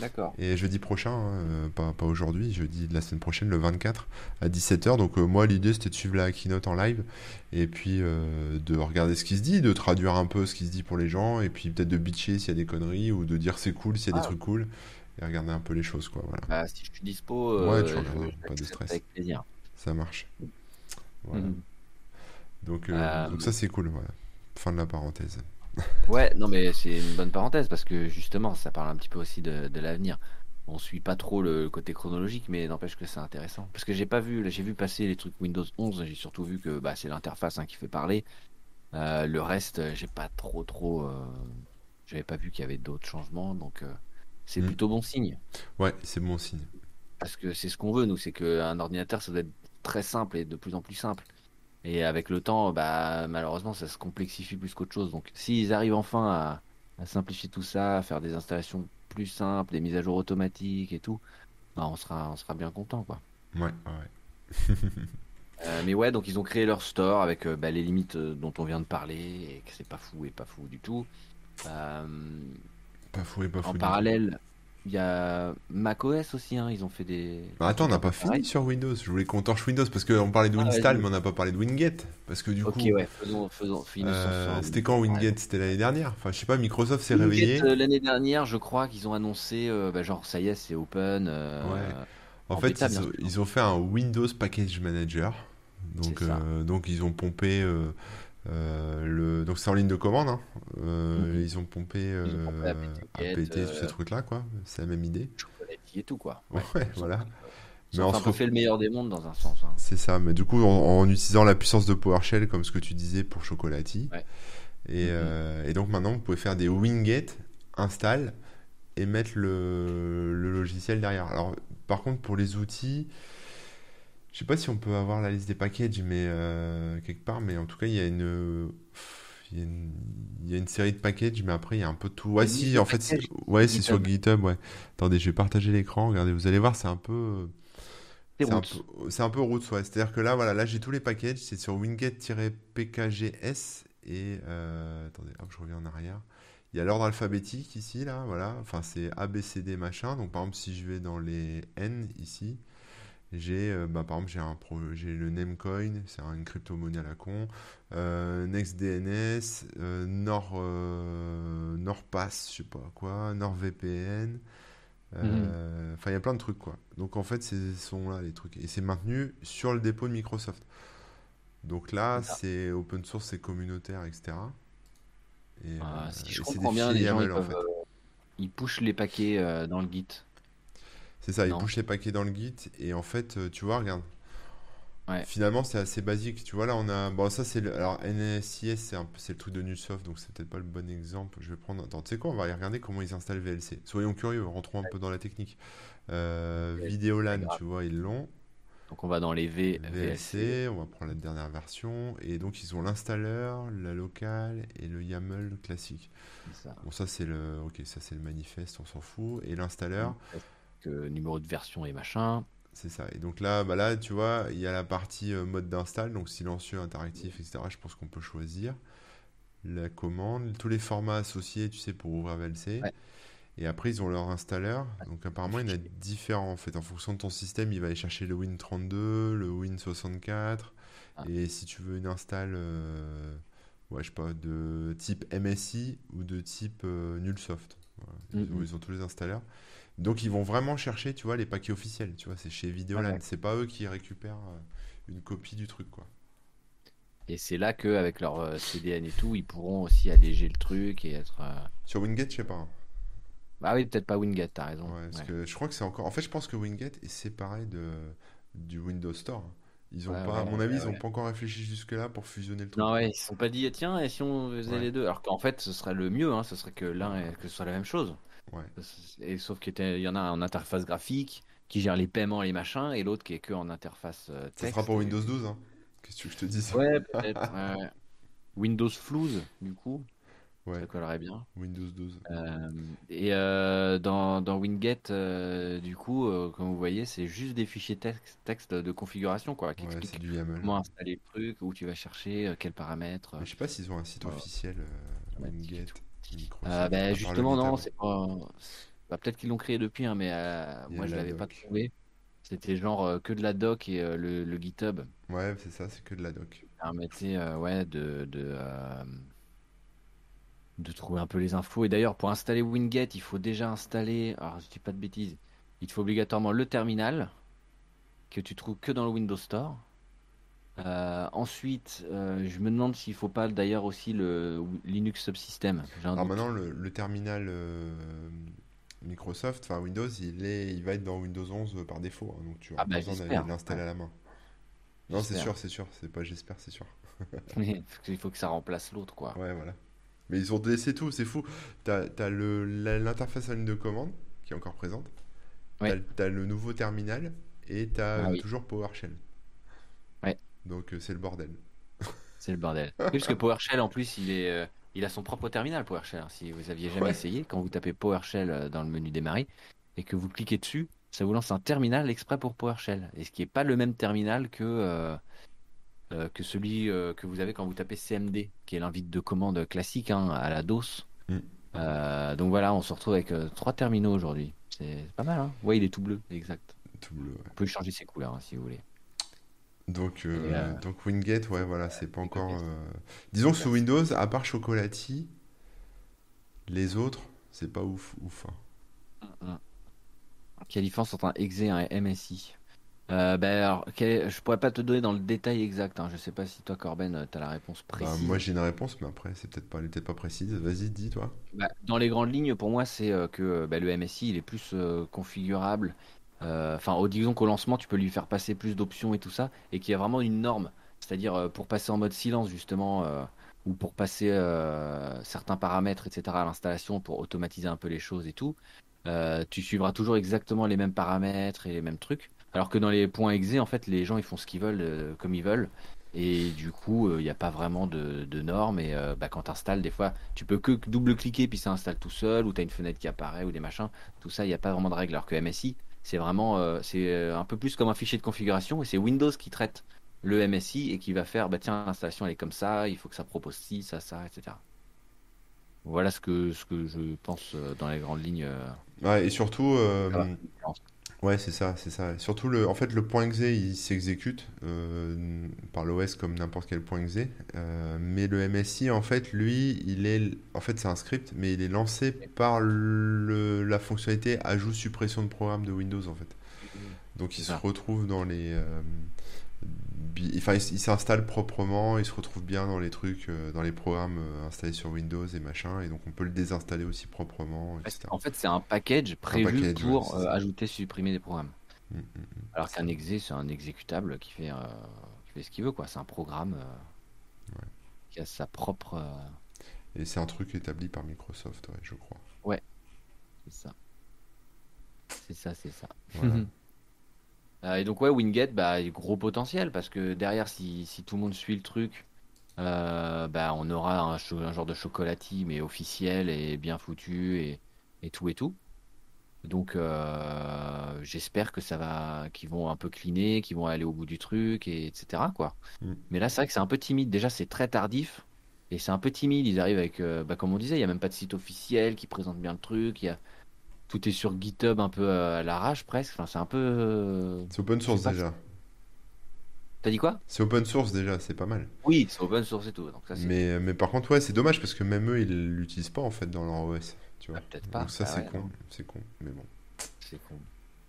D'accord.
Et jeudi prochain, hein, euh, pas, pas aujourd'hui, jeudi de la semaine prochaine, le 24 à 17h. Donc euh, moi, l'idée, c'était de suivre la keynote en live et puis euh, de regarder ce qui se dit, de traduire un peu ce qui se dit pour les gens et puis peut-être de bitcher s'il y a des conneries ou de dire c'est cool s'il y a des ah. trucs cool et regarder un peu les choses. Quoi, voilà.
Bah, si je suis dispo,
ouais, tu regardes, pas de stress.
Avec plaisir.
Ça marche. Voilà. Mhm. Donc, donc ça, c'est cool. Voilà. Fin de la parenthèse.
Ouais, non, mais c'est une bonne parenthèse parce que justement, ça parle un petit peu aussi de, l'avenir. On suit pas trop le côté chronologique, mais n'empêche que c'est intéressant. Parce que j'ai pas vu, j'ai vu passer les trucs Windows 11, j'ai surtout vu que bah, c'est l'interface hein, qui fait parler. Euh, le reste, j'ai pas trop, trop. Euh, j'avais pas vu qu'il y avait d'autres changements, donc euh, c'est mm. plutôt bon signe.
Ouais, c'est bon signe.
Parce que c'est ce qu'on veut, nous, c'est qu'un ordinateur, ça doit être très simple et de plus en plus simple. Et avec le temps, bah, malheureusement, ça se complexifie plus qu'autre chose. Donc, s'ils arrivent enfin à, simplifier tout ça, à faire des installations plus simples, des mises à jour automatiques et tout, bah, on, sera, on sera bien content. Quoi.
Ouais, ouais.
Euh, mais ouais, donc ils ont créé leur store avec euh, bah, les limites euh, dont on vient de parler, et que c'est pas fou et pas fou du tout.
pas fou et pas fou.
En parallèle, il y a macOS aussi, hein, ils ont fait des.
Bah, attends, on n'a pas fini sur Windows. Je voulais qu'on torche Windows parce qu'on parlait de ah, Winstall, mais on n'a pas parlé de Winget. Parce que du
coup.
Ok,
ouais, faisons, faisons,
euh, C'était quand Winget? C'était l'année dernière Enfin, je sais pas, Microsoft s'est réveillé.
Euh, l'année dernière, je crois qu'ils ont annoncé, euh, bah, genre, ça y est, c'est open. ouais.
En, fait, ils, ont, fait un Windows Package Manager. Donc, donc ils ont pompé. Le... Donc c'est en ligne de commande. Hein. Mhm. Ils ont pompé, APT, tous ces trucs-là, quoi. C'est la même idée
et tout, quoi.
Ouais, voilà.
Mais on se fait le meilleur des mondes dans un sens. Hein.
C'est ça, mais du coup, en, utilisant la puissance de PowerShell, comme ce que tu disais pour Chocolati, Et, mhm. et, donc maintenant, vous pouvez faire des Winget install et mettre le, le, logiciel derrière. Alors, par contre, pour les outils, je sais pas si on peut avoir la liste des packages, mais quelque part, mais en tout cas, il y a une il y, a une, série de packages, mais après, il y a un peu de tout. Ouais, si, en fait, c'est ouais, sur GitHub, ouais. Attendez, je vais partager l'écran. Regardez, vous allez voir, c'est un peu. C'est un, peu, c'est un peu roots, ouais. C'est-à-dire que là, voilà, là, j'ai tous les packages. C'est sur winget-pkgs. Et. Euh, attendez, hop, je reviens en arrière. Il y a l'ordre alphabétique ici, là, voilà. Enfin, c'est A, B, C, D, machin. Donc, par exemple, si je vais dans les N ici, j'ai, euh, bah, par exemple, j'ai, un j'ai le Namecoin, c'est une crypto-monnaie à la con, euh, NextDNS, euh, Nord, NordPass, je sais pas quoi, NordVPN, mhm. enfin il y a plein de trucs quoi. Donc en fait, ce sont là les trucs. Et c'est maintenu sur le dépôt de Microsoft. Donc là, c'est open source, c'est communautaire, etc.
Et, ah, si je comprends bien, les gens, ils, peuvent, ils pushent les paquets dans le Git.
C'est ça, il push les paquets dans le Git et en fait, euh, tu vois, regarde. Finalement, c'est assez basique. Tu vois, là, on a. Bon, ça, c'est le. Alors, NSIS, c'est un... le truc de Nusoft, donc c'est peut-être pas le bon exemple. Je vais prendre. Attends, tu sais quoi On va regarder comment ils installent VLC. Soyons curieux, rentrons un peu dans la technique. Euh, Vidéolan, tu vois, ils l'ont.
Donc, on va dans les v...
VLC, on va prendre la dernière version. Et donc, ils ont l'installeur, la locale et le YAML classique. Ça. Bon, ça, c'est le. Ok, ça, c'est le manifeste, on s'en fout. Et l'installeur
numéro de version et machin.
C'est ça. Et donc là, bah là, tu vois, il y a la partie euh, mode d'install, donc silencieux, interactif, etc. Je pense qu'on peut choisir la commande, tous les formats associés, tu sais, pour ouvrir VLC. Et après, ils ont leur installeur. Donc apparemment, il y en a différents en fait. En fonction de ton système, il va aller chercher le Win32, le Win64. Ah. Et si tu veux une install, euh, ouais, je sais pas, de type MSI ou de type euh, Nullsoft. Mm, mm. ils, ont, tous les installeurs. Donc ils vont vraiment chercher, tu vois, les paquets officiels. Tu vois, c'est chez Videoland. C'est pas eux qui récupèrent euh, une copie du truc, quoi.
Et c'est là qu'avec leur euh, CDN et tout, ils pourront aussi alléger le truc et être. Euh,
Sur Winget, je sais pas. Hein.
Bah oui, peut-être pas Winget, t'as raison.
parce que je crois que c'est encore. En fait, je pense que Winget est séparé de du Windows Store. Ils ont pas, à mon avis, ils n'ont pas encore réfléchi jusque-là pour fusionner le truc.
Non, ouais, ils sont pas dit tiens, et si on faisait les deux? Alors qu'en fait, ce serait le mieux, hein, ce serait que l'un que ce soit la même chose. Et sauf qu'il y en a en interface graphique qui gère les paiements et les machins, et l'autre qui est que en interface texte. Euh,
ça sera pour Windows 12, hein Qu'est-ce que je te dis
Ouais, peut-être. Windows Flues, du coup. Ouais. Ça collerait bien.
Windows 12.
Euh, et euh, dans, dans, Winget, du coup, comme vous voyez, c'est juste des fichiers texte, texte de configuration, quoi, qui expliquent comment installer le truc, où tu vas chercher, quels paramètres.
Mais je sais pas s'ils ont un site officiel Winget.
Euh, ben, justement, non, c'est pas. Bah, peut-être qu'ils l'ont créé depuis, hein, mais euh, moi je l'avais pas trouvé. C'était genre euh, que de la doc et le, le, GitHub.
Ouais, c'est ça, c'est que de la doc.
Permettait ouais, de, de, de, trouver un peu les infos. Et d'ailleurs, pour installer Winget, il faut déjà installer. Alors, je dis pas de bêtises. Il te faut obligatoirement le terminal que tu trouves que dans le Windows Store. Euh, ensuite, euh, je me demande s'il ne faut pas d'ailleurs aussi le Linux Subsystem.
Alors maintenant, le, terminal euh, Microsoft, enfin Windows, il, est, il va être dans Windows 11 par défaut. Hein, donc tu
vas ah bah, besoin de
l'installer à la main. Non, c'est sûr, c'est sûr. C'est pas j'espère, c'est sûr.
il faut que ça remplace l'autre, quoi.
Ouais, voilà. Mais ils ont laissé tout, c'est fou. Tu as, l'interface à ligne de commande qui est encore présente. Ouais. Tu as, le nouveau terminal et tu as ah toujours PowerShell. Donc euh, c'est le bordel.
C'est le bordel. Oui, parce que PowerShell en plus il est, euh, il a son propre terminal PowerShell. Hein. Si vous aviez jamais essayé, quand vous tapez PowerShell euh, dans le menu démarrer et que vous cliquez dessus, ça vous lance un terminal exprès pour PowerShell. Et ce qui n'est pas le même terminal que que celui que vous avez quand vous tapez CMD, qui est l'invite de commande classique hein, à la DOS. Mm. donc voilà, on se retrouve avec trois terminaux aujourd'hui. C'est pas mal, hein Ouais, il est tout bleu, exact.
Tout bleu.
Vous pouvez changer ses couleurs hein, si vous voulez.
Donc, euh, euh, donc Winget, ouais, voilà, c'est pas encore. Euh, disons que sous Windows, à part Chocolati, les autres, c'est pas ouf, ouf. Hein.
Quelle différence entre un exe et un MSI ben alors, je pourrais pas te donner dans le détail exact. Hein. Je sais pas si toi, Corben, tu as la réponse bah, précise.
moi, j'ai une réponse, mais après, c'est peut-être pas, peut pas précise. Vas-y, dis toi.
Bah, dans les grandes lignes, pour moi, c'est que le MSI, il est plus configurable euh, enfin, disons qu'au lancement, tu peux lui faire passer plus d'options et tout ça, et qu'il y a vraiment une norme. C'est-à-dire, euh, pour passer en mode silence, justement, euh, ou pour passer certains paramètres, etc. à l'installation pour automatiser un peu les choses et tout, tu suivras toujours exactement les mêmes paramètres et les mêmes trucs. Alors que dans les points exe, en fait, les gens ils font ce qu'ils veulent comme ils veulent. Et du coup, il n'y a pas vraiment de, normes. Et bah, quand tu installes, des fois, tu peux que double-cliquer, puis ça installe tout seul, ou tu as une fenêtre qui apparaît, ou des machins. Tout ça, il n'y a pas vraiment de règles. Alors que MSI, c'est vraiment c'est un peu plus comme un fichier de configuration, et c'est Windows qui traite le MSI et qui va faire, bah tiens, l'installation elle est comme ça, il faut que ça propose ci, ça, ça, etc. Voilà ce que, ce que je pense dans les grandes lignes.
Ouais, et surtout, Ouais, c'est ça, c'est ça. Surtout, le, en fait, le point .exe, il s'exécute euh, par l'OS comme n'importe quel point .exe. Euh, mais le MSI, en fait, lui, il est, en fait, c'est un script, mais il est lancé par le, la fonctionnalité ajout-suppression de programme de Windows, en fait. Donc, il se retrouve dans les, euh, Enfin, il, s'installe proprement, il se retrouve bien dans les trucs, euh, dans les programmes euh, installés sur Windows et machin, et donc on peut le désinstaller aussi proprement, etc.
En fait, c'est un package prévu pour euh, ajouter, supprimer des programmes. Mmh, mmh, mmh. Alors qu'un exe, c'est un exécutable qui fait, qui fait ce qu'il veut, quoi. C'est un programme qui a sa propre.
Et c'est un truc établi par Microsoft, je crois.
Ouais, c'est ça. C'est ça, c'est ça. Euh, et donc ouais, Wingate, bah, gros potentiel parce que derrière, si, si tout le monde suit le truc, euh, bah, on aura un, un, genre de chocolatier mais officiel et bien foutu et, et tout et tout. Donc euh, j'espère que ça va, qu'ils vont un peu cleaner, qu'ils vont aller au bout du truc et etc quoi. Mm. Mais là c'est vrai que c'est un peu timide. Déjà c'est très tardif et c'est un peu timide. Ils arrivent avec, bah, comme on disait, il y a même pas de site officiel qui présente bien le truc. Il y a tout est sur GitHub un peu à l'arrache presque. Enfin, c'est un peu. Euh,
c'est open source déjà.
T'as dit quoi?
C'est open source déjà, c'est pas mal.
Oui, c'est open source et tout. Donc ça,
mais, mais par contre, ouais, c'est dommage parce que même eux, ils l'utilisent pas en fait dans leur OS. Tu vois.
Ah, peut-être pas.
Donc ça, bah c'est con. C'est con, mais bon.
C'est con.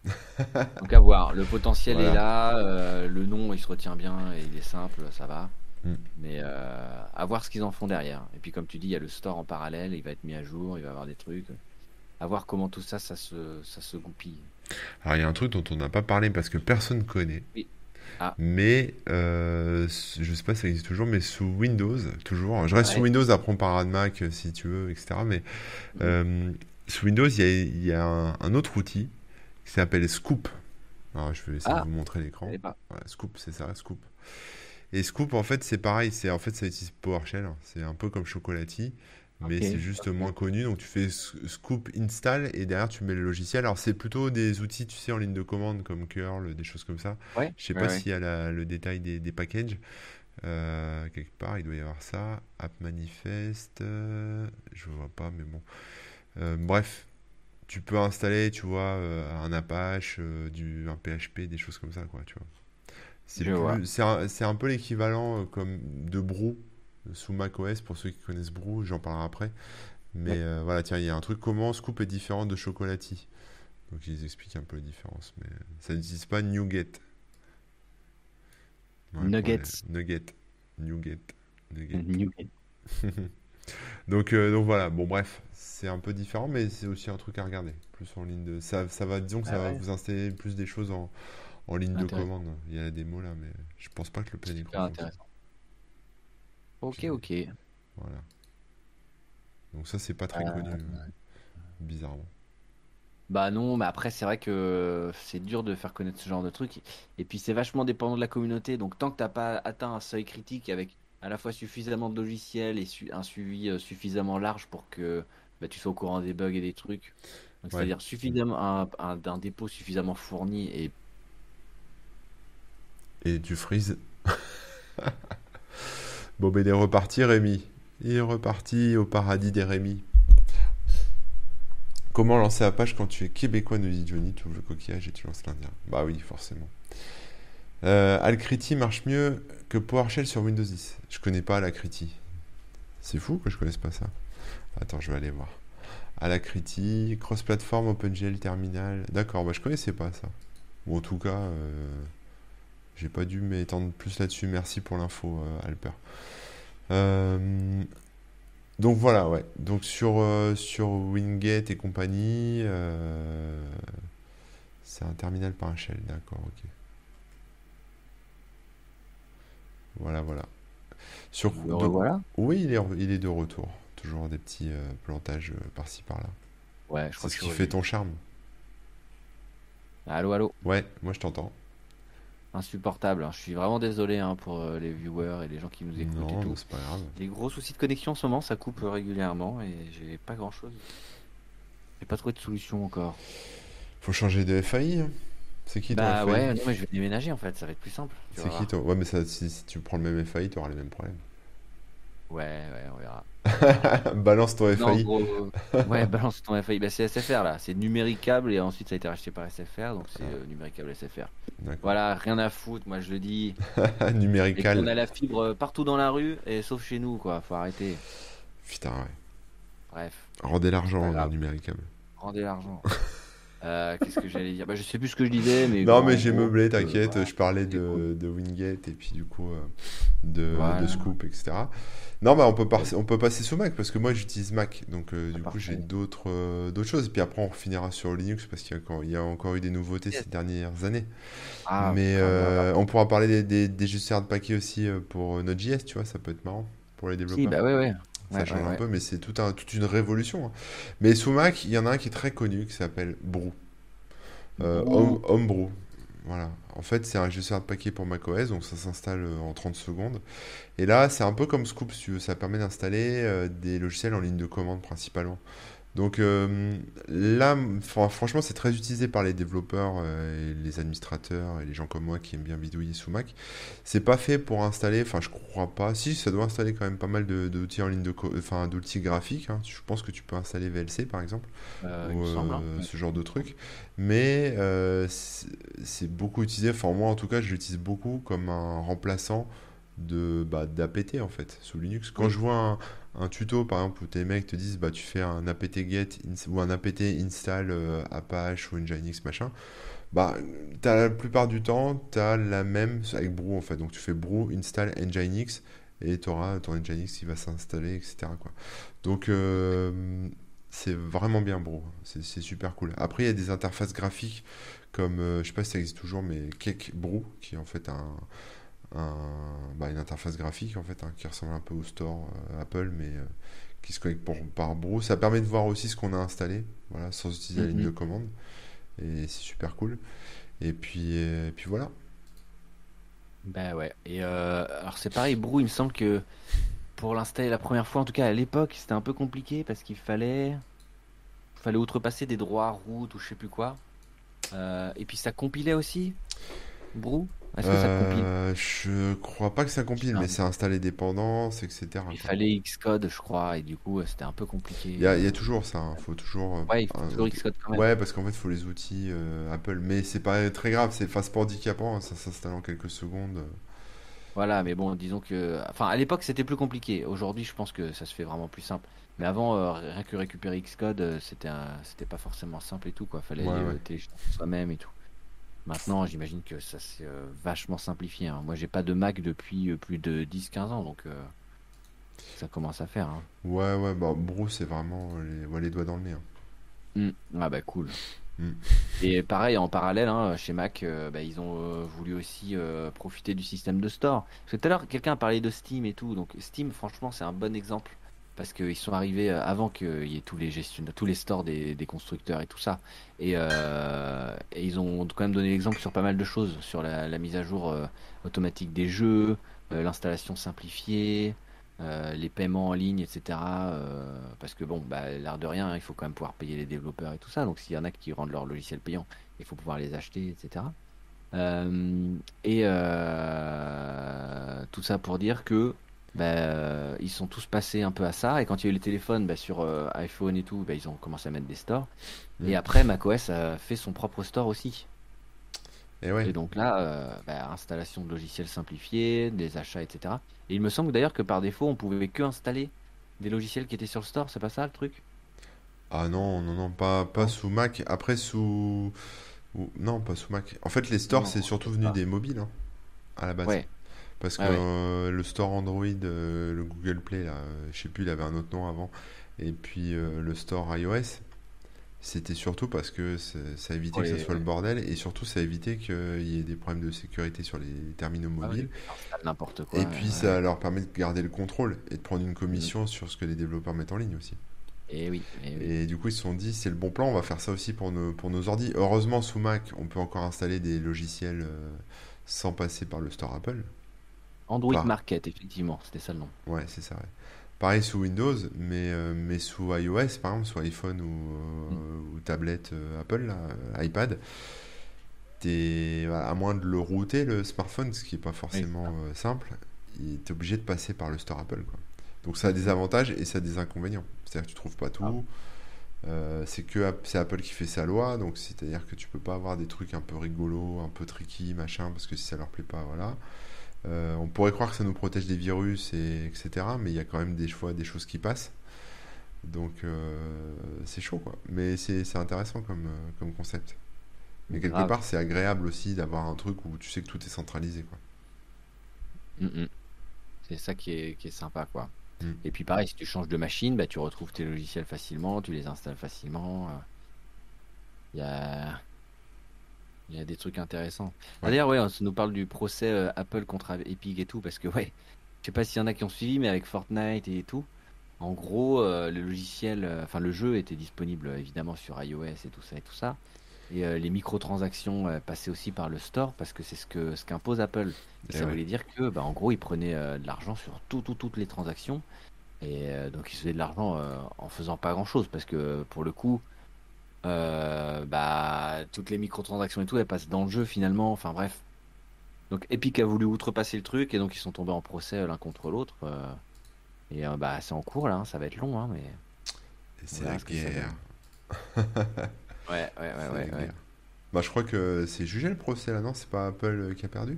donc à voir. Le potentiel est là. Euh, le nom, il se retient bien et il est simple, ça va. Mm. Mais euh, à voir ce qu'ils en font derrière. Et puis, comme tu dis, il y a le store en parallèle, il va être mis à jour, il va y avoir des trucs à voir comment tout ça, ça se, ça se goupille.
Alors, il y a un truc dont on n'a pas parlé parce que personne ne connaît. Oui. Ah. Mais euh, je sais pas si ça existe toujours, mais sous Windows, toujours. Je reste sous Windows, après on parlera de Mac euh, si tu veux, etc. Mais mm. euh, sous Windows, il y a, un, autre outil qui s'appelle Scoop. Alors, je vais essayer de ah. vous montrer l'écran. Scoop, c'est ça, Scoop. Et Scoop, en fait, c'est pareil. C'est en fait, ça utilise PowerShell. C'est un peu comme Chocolati mais c'est juste moins connu. Donc tu fais scoop install et derrière tu mets le logiciel. Alors c'est plutôt des outils, tu sais, en ligne de commande comme curl, des choses comme ça.
Ouais,
Je sais pas s'il y a le détail des, des packages. Euh, quelque part, il doit y avoir ça. App manifest, euh, je vois pas, mais bon. Euh, bref, tu peux installer, tu vois, un Apache, du, un PHP, des choses comme ça, quoi, tu vois. C'est un, un, peu l'équivalent comme de Brew sous macOS pour ceux qui connaissent Brew, j'en parlerai après. Mais euh, voilà, tiens, il y a un truc comment Scoop est différent de Chocolati? Donc ils expliquent un peu la différence, mais ça n'utilise pas Nugget.
Nuggets.
Nugget. Nugget. donc, euh, donc voilà, bon bref, c'est un peu différent, mais c'est aussi un truc à regarder. Plus en ligne de. Ça, ça va, disons que ça ah va vous installer plus des choses en, en ligne de commande. Il y a la démo là, mais je pense pas que le planning.
intéressant. Ok, ok.
Voilà. Donc ça, c'est pas très euh, connu, bizarrement.
Bah non, mais après, c'est vrai que c'est dur de faire connaître ce genre de truc. Et puis, c'est vachement dépendant de la communauté. Donc, tant que t'as pas atteint un seuil critique avec à la fois suffisamment de logiciels et un suivi euh, suffisamment large pour que bah, tu sois au courant des bugs et des trucs. C'est-à-dire suffisamment un, un, dépôt suffisamment fourni et.
Et tu frises. Bon, ben, il est reparti, Rémi. Il est reparti au paradis des Rémi. Comment lancer la page quand tu es québécois, nous dit Johnny Tu ouvres le coquillage et tu lances l'Indien. Bah oui, forcément. Euh, Alcrity marche mieux que PowerShell sur Windows 10. Je connais pas Alacrity. C'est fou que je connaisse pas ça. Attends, je vais aller voir. Alacrity, cross-platform, OpenGL, terminal. D'accord, bah je connaissais pas ça. Ou en tout cas, euh, j'ai pas dû m'étendre plus là-dessus. Merci pour l'info, euh, Alper. Euh, donc voilà, ouais. Donc sur, euh, sur Wingate et compagnie, c'est un terminal par un shell, d'accord, ok. Voilà, voilà. Sur
voilà.
Oui, il est, il est de retour. Toujours des petits plantages par-ci par-là.
Ouais, je crois
C'est ce qui fait ton charme.
Allô, allô.
Ouais, moi je t'entends.
Insupportable. hein. Je suis vraiment désolé hein, pour euh, les viewers et les gens qui nous écoutent et tout.
pas grave.
Les gros soucis de connexion en ce moment, ça coupe euh, régulièrement et j'ai pas grand chose. J'ai pas trouvé de solution encore.
Faut changer de FAI. hein. C'est qui ton
Bah
FAI
ouais, non, mais je vais déménager en fait, ça va être plus simple.
C'est qui ton... Ouais, mais ça, si, si tu prends le même FAI, tu auras les mêmes problèmes.
Ouais, ouais, on verra.
Balance ton
Non,
FAI.
gros, euh, ouais, balance ton FAI. Bah, c'est SFR là, c'est numéricable et ensuite ça a été racheté par SFR, donc c'est euh, numéricable SFR. Voilà, rien à foutre, moi je le dis. Et qu'on a
Numérical.
la fibre partout dans la rue, et sauf chez nous, quoi. Faut arrêter.
Putain, ouais.
Bref,
Rendez l'argent, numéricable.
rendez l'argent. Euh, Qu'est-ce que j'allais dire? Bah, je sais plus ce que je disais, mais.
Non,
bon,
mais j'ai meublé,
euh,
t'inquiète. je parlais de,
cool.
de Wingate et puis du coup euh, de,
Voilà.
de Scoop, etc. Non, bah on peut, passer on peut passer sous Mac parce que moi j'utilise Mac. Donc euh, du coup j'ai d'autres d'autres choses. Et puis après on finira sur Linux parce qu'il y a encore, il y a encore eu des nouveautés
Yes.
ces dernières années.
Ah,
Mais on pourra parler des, des, des gestionnaires de paquets aussi pour Node.js, tu vois, ça peut être marrant pour les
Si,
développeurs.
bah ouais, ouais.
Ça
Ouais,
change
ouais,
un peu, mais c'est tout un, toute une révolution. hein. Mais sous Mac, il y en a un qui est très connu qui s'appelle Brew. Euh. Home- Homebrew. Voilà. En fait, c'est un gestionnaire de paquets pour macOS, donc ça s'installe euh, en 30 secondes. Et là, c'est un peu comme Scoop, si tu veux. Ça permet d'installer euh, des logiciels en ligne de commande principalement. Donc euh, là, franchement, c'est très utilisé par les développeurs, euh, et les administrateurs et les gens comme moi qui aiment bien bidouiller sous Mac. C'est pas fait pour installer, enfin, je crois pas. Si, ça doit installer quand même pas mal d'outils en ligne de, enfin, d'outils graphiques. hein. Je pense que tu peux installer VLC par exemple
Euh,
ou
semble. hein.
ce genre de truc. Mais euh, c'est beaucoup utilisé, enfin moi en tout cas je l'utilise beaucoup comme un remplaçant de bah, d'APT en fait sous Linux. Quand je vois un, un tuto par exemple où tes mecs te disent bah tu fais un apt get ou un apt install euh, Apache ou Nginx machin, bah la plupart du temps t'as la même avec Brew en fait. Donc tu fais Brew install Nginx et tu auras ton Nginx qui va s'installer etc. quoi. Donc euh, c'est vraiment bien Brew, c'est c'est super cool. Après il y a des interfaces graphiques comme euh, je sais pas si ça existe toujours mais Cake Brew qui est en fait un un- bah, une interface graphique en fait hein, qui ressemble un peu au store euh, Apple mais euh, qui se connecte pour- par Brew. Ça permet de voir aussi ce qu'on a installé, voilà, sans utiliser la ligne
Mhm.
de commande et c'est super cool. Et puis euh, et puis voilà.
Bah ouais. Et alors c'est pareil, Brew, il me semble que pour l'installer la première fois, en tout cas à l'époque, c'était un peu compliqué parce qu'il fallait, fallait outrepasser des droits route ou je sais plus quoi. Euh, et puis ça compilait aussi, Brew. Est-ce que ça compile?
Euh, je crois pas que ça compile, mais c'est installer dépendance, etc.
Il
quoi.
fallait Xcode, je crois, et du coup, c'était un peu compliqué.
Il y a, il y a toujours ça, hein, faut toujours. euh,
Ouais, il faut
un-
toujours Xcode quand même.
Ouais, parce qu'en fait, il faut les outils euh, Apple. Mais c'est pas très grave, c'est pas handicapant, hein, ça s'installe en quelques secondes.
Voilà, mais bon, disons que. Enfin, à l'époque, c'était plus compliqué. Aujourd'hui, je pense que ça se fait vraiment plus simple. Mais avant, euh, rien que récupérer Xcode, c'était un- c'était pas forcément simple et tout, quoi. Fallait
Ouais,
aller,
ouais.
télécharger soi-même et tout. Maintenant, j'imagine que ça s'est euh, vachement simplifié. hein. Moi, j'ai pas de Mac depuis euh, plus de 10-15 ans, donc euh, ça commence à faire. hein.
Ouais, ouais, bah, Bruce, c'est vraiment les, ouais, les doigts dans le nez. hein.
Hmm. Ah bah cool.
Mm.
Et pareil, en parallèle, chez Mac, bah, ils ont voulu aussi profiter du système de store. Parce que tout à l'heure, quelqu'un a parlé de Steam et tout. Donc Steam, franchement, c'est un bon exemple. Parce qu'ils sont arrivés euh, avant qu'il y ait tous les gestionnaires, tous les stores des, constructeurs et tout ça. Et, euh, et ils ont quand même donné l'exemple sur pas mal de choses. Sur la, mise à jour euh, automatique des jeux, l'installation simplifiée, les paiements en ligne, etc. parce que bon, bah, l'air de rien, il faut quand même pouvoir payer les développeurs et tout ça. Donc s'il y en a qui rendent leur logiciel payant, il faut pouvoir les acheter, etc. Et tout ça pour dire que bah, euh, ils sont tous passés un peu à ça. Et quand il y a eu les téléphones bah, sur euh, iPhone et tout, bah, ils ont commencé à mettre des stores. Et
Mm.
après, macOS a fait son propre store aussi.
Et ouais.
Et donc là, euh, installation de logiciels simplifiés, des achats, etc. Et il me semble d'ailleurs que par défaut, on pouvait que installer des logiciels qui étaient sur le store. C'est pas ça le truc?
Ah non, non, non, pas, pas sous Mac. Après, sous. ou- Non, pas sous Mac. En fait, les stores, c'est surtout venu
pas.
des mobiles, hein, à la base.
Ouais.
Parce que
Ah ouais.
euh, le store Android, euh, le Google Play, là, euh, je sais plus, il avait un autre nom avant. Et puis le store iOS. c'était surtout parce que ça évitait que ce soit le bordel et surtout ça évitait qu'il y ait des problèmes de sécurité sur les terminaux ah mobiles.
N'importe quoi.
Et puis ça leur permet de garder le contrôle et de prendre une commission mm. sur ce que les développeurs mettent en ligne aussi.
Et oui,
et du coup, ils se sont dit, c'est le bon plan, on va faire ça aussi pour nos, pour nos ordi. Heureusement, sous Mac, on peut encore installer des logiciels sans passer par le store Apple.
Android Market, effectivement, c'était ça le nom.
Ouais, c'est ça. Pareil sous Windows, mais, euh, mais sous iOS, par exemple, sous iPhone ou, euh, mm. tablette Apple, là, iPad, es, à moins de le router, le smartphone, ce qui n'est pas forcément simple, tu es obligé de passer par le store Apple. Quoi. Donc ça a des avantages et ça a des inconvénients. C'est-à-dire que tu trouves pas tout. Ah. Euh, c'est que c'est Apple qui fait sa loi, donc c'est-à-dire que tu peux pas avoir des trucs un peu rigolos, un peu tricky, machin, parce que si ça leur plaît pas, voilà. Euh, on pourrait croire que ça nous protège des virus, et, etc. Mais il y a quand même des fois des choses qui passent. Donc euh, c'est chaud, quoi. Mais c'est intéressant comme, comme concept. Mais quelque part, c'est agréable aussi d'avoir un truc où tu sais que tout est centralisé, quoi.
Mm, mm. C'est ça qui est, qui est sympa, quoi. Mm. Et puis pareil, si tu changes de machine, bah, tu retrouves tes logiciels facilement, tu les installes facilement. Il y a... Il y a des trucs intéressants. D'ailleurs, ouais, on nous parle du procès euh, Apple contre Epic et tout, parce que ouais, je sais pas s'il y en a qui ont suivi, mais avec Fortnite et tout, en gros, euh, le logiciel, euh, enfin le jeu était disponible évidemment sur iOS et tout ça et tout ça. Et euh, les microtransactions passaient aussi par le store parce que c'est ce que ce qu'impose Apple. Et ça voulait dire que, bah, en gros, ils prenaient de l'argent sur tout, toutes les transactions. Et donc, ils faisaient de l'argent en faisant pas grand chose parce que pour le coup, bah, toutes les microtransactions et tout, elles passent dans le jeu finalement. Enfin, bref. Donc, Epic a voulu outrepasser le truc et donc ils sont tombés en procès l'un contre l'autre. et bah, c'est en cours là, hein, ça va être long, hein, mais.
C'est la guerre.
Ouais, ouais, ouais, ouais,
Bah, je crois que c'est jugé le procès là, non? C'est pas Apple euh, qui a perdu?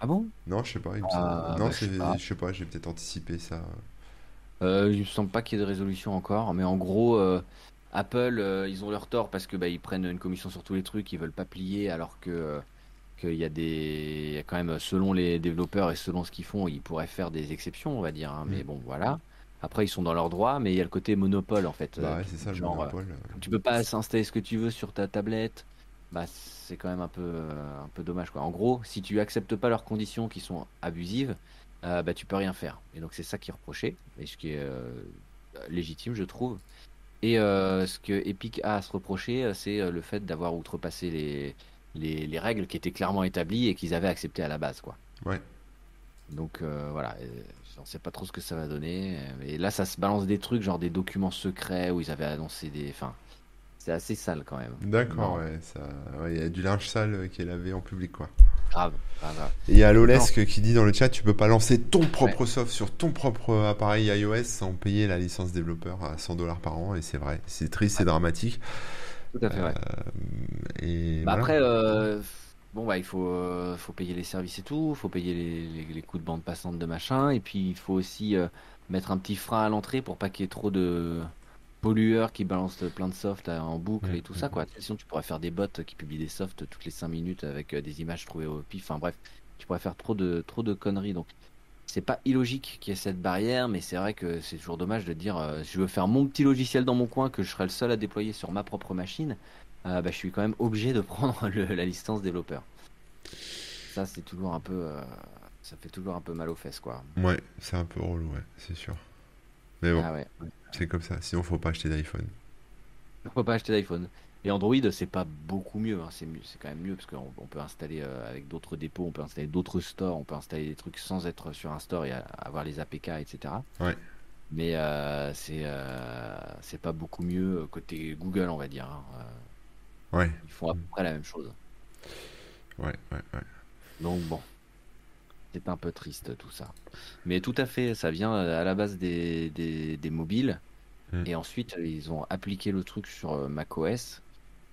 Ah bon?
Non, je sais pas. Ah, non, bah, je sais pas, j'ai peut-être anticipé ça.
Euh, il me semble pas qu'il y ait de résolution encore, mais en gros, euh, Apple, euh, ils ont leur tort parce que bah, ils prennent une commission sur tous les trucs, ils veulent pas plier, alors que qu'il y a des, y a quand même selon les développeurs et selon ce qu'ils font, ils pourraient faire des exceptions, on va dire. Hein, mais mm. bon, voilà. Après, ils sont dans leurs droits, mais il y a le côté monopole en fait.
Bah ouais, c'est ça, le monopole.
tu peux pas s'installer ce que tu veux sur ta tablette. Bah, c'est quand même un peu, euh, un peu dommage. Quoi. En gros, si tu acceptes pas leurs conditions qui sont abusives, euh, bah, tu peux rien faire. Et donc, c'est ça qui est reproché, et ce qui est euh, légitime, je trouve. Et ce que Epic a à se reprocher, c'est le fait d'avoir outrepassé les, les, les, règles qui étaient clairement établies et qu'ils avaient acceptées à la base. Quoi.
Ouais.
Donc, voilà on sait pas trop ce que ça va donner. Et là, ça se balance des trucs, genre des documents secrets où ils avaient annoncé des. Enfin, c'est assez sale quand même.
D'accord, ouais. Il y a du linge sale qui est lavé en public, quoi.
Grave, grave.
Et il y a Lolesque qui dit dans le chat tu peux pas lancer ton propre soft sur ton propre appareil iOS sans payer la licence développeur à 100 dollars par an. Et c'est vrai, c'est triste, c'est dramatique.
Tout à fait, vrai.
Euh, et
bah Après. Euh bon bah il faut, euh, faut payer les services et tout, il faut payer les, les, coûts de bande passante de machin, et puis il faut aussi euh, mettre un petit frein à l'entrée pour pas qu'il y ait trop de pollueurs qui balancent plein de soft en boucle et tout ça quoi. Sinon tu pourrais faire des bots qui publient des softs toutes les 5 minutes avec euh, des images trouvées au pif, enfin bref, tu pourrais faire trop de, trop de conneries donc c'est pas illogique qu'il y ait cette barrière, mais c'est vrai que c'est toujours dommage de dire si je veux faire mon petit logiciel dans mon coin que je serai le seul à déployer sur ma propre machine, euh, bah, je suis quand même obligé de prendre la licence développeur. Ça, c'est toujours un peu. Euh, ça fait toujours un peu mal aux fesses, quoi.
Ouais, c'est un peu relou, ouais, c'est sûr. Mais bon, ah c'est comme ça. Sinon, faut pas acheter d'iPhone.
Faut pas acheter d'iPhone. Et Android, c'est pas beaucoup mieux. Hein. C'est c'est quand même mieux parce qu'on peut installer euh, avec d'autres dépôts, on peut installer d'autres stores, on peut installer des trucs sans être sur un store et avoir les APK, etc.
Ouais.
Mais c'est c'est pas beaucoup mieux côté Google, on va dire. Hein.
Ouais.
Ils font à peu près la même chose.
Ouais, ouais, ouais.
Donc bon, c'est un peu triste tout ça. Mais tout à fait, ça vient à la base des, des, mobiles. Hmm. Et ensuite, ils ont appliqué le truc sur euh, macOS.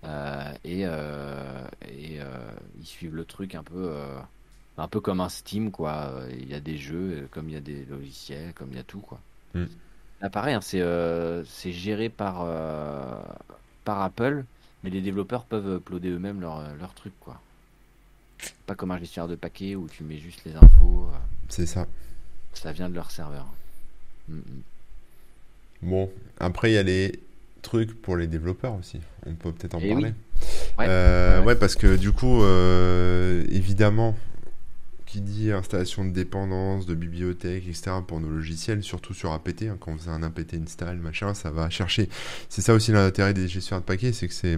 Euh, et euh, et euh, ils suivent le truc un peu, un peu comme un Steam, quoi. Il y a des jeux, comme il y a des logiciels, comme il y a tout, quoi.
Hmm.
Là, pareil, hein, c'est géré par, par Apple mais les développeurs peuvent uploader eux-mêmes leur, euh, leur truc, quoi. Pas comme un gestionnaire de paquets où tu mets juste les infos. Euh.
C'est ça.
Ça vient de leur serveur. Mm, mm.
Bon, après il y a les truc pour les développeurs aussi. On peut peut-être en eh parler. Ouais. parce que du coup, évidemment, qui dit installation de dépendance, de bibliothèque, etc. pour nos logiciels, surtout sur APT, hein, quand vous faisait un apt install, machin, ça va chercher. C'est ça aussi l'intérêt des gestionnaires de paquets, c'est que c'est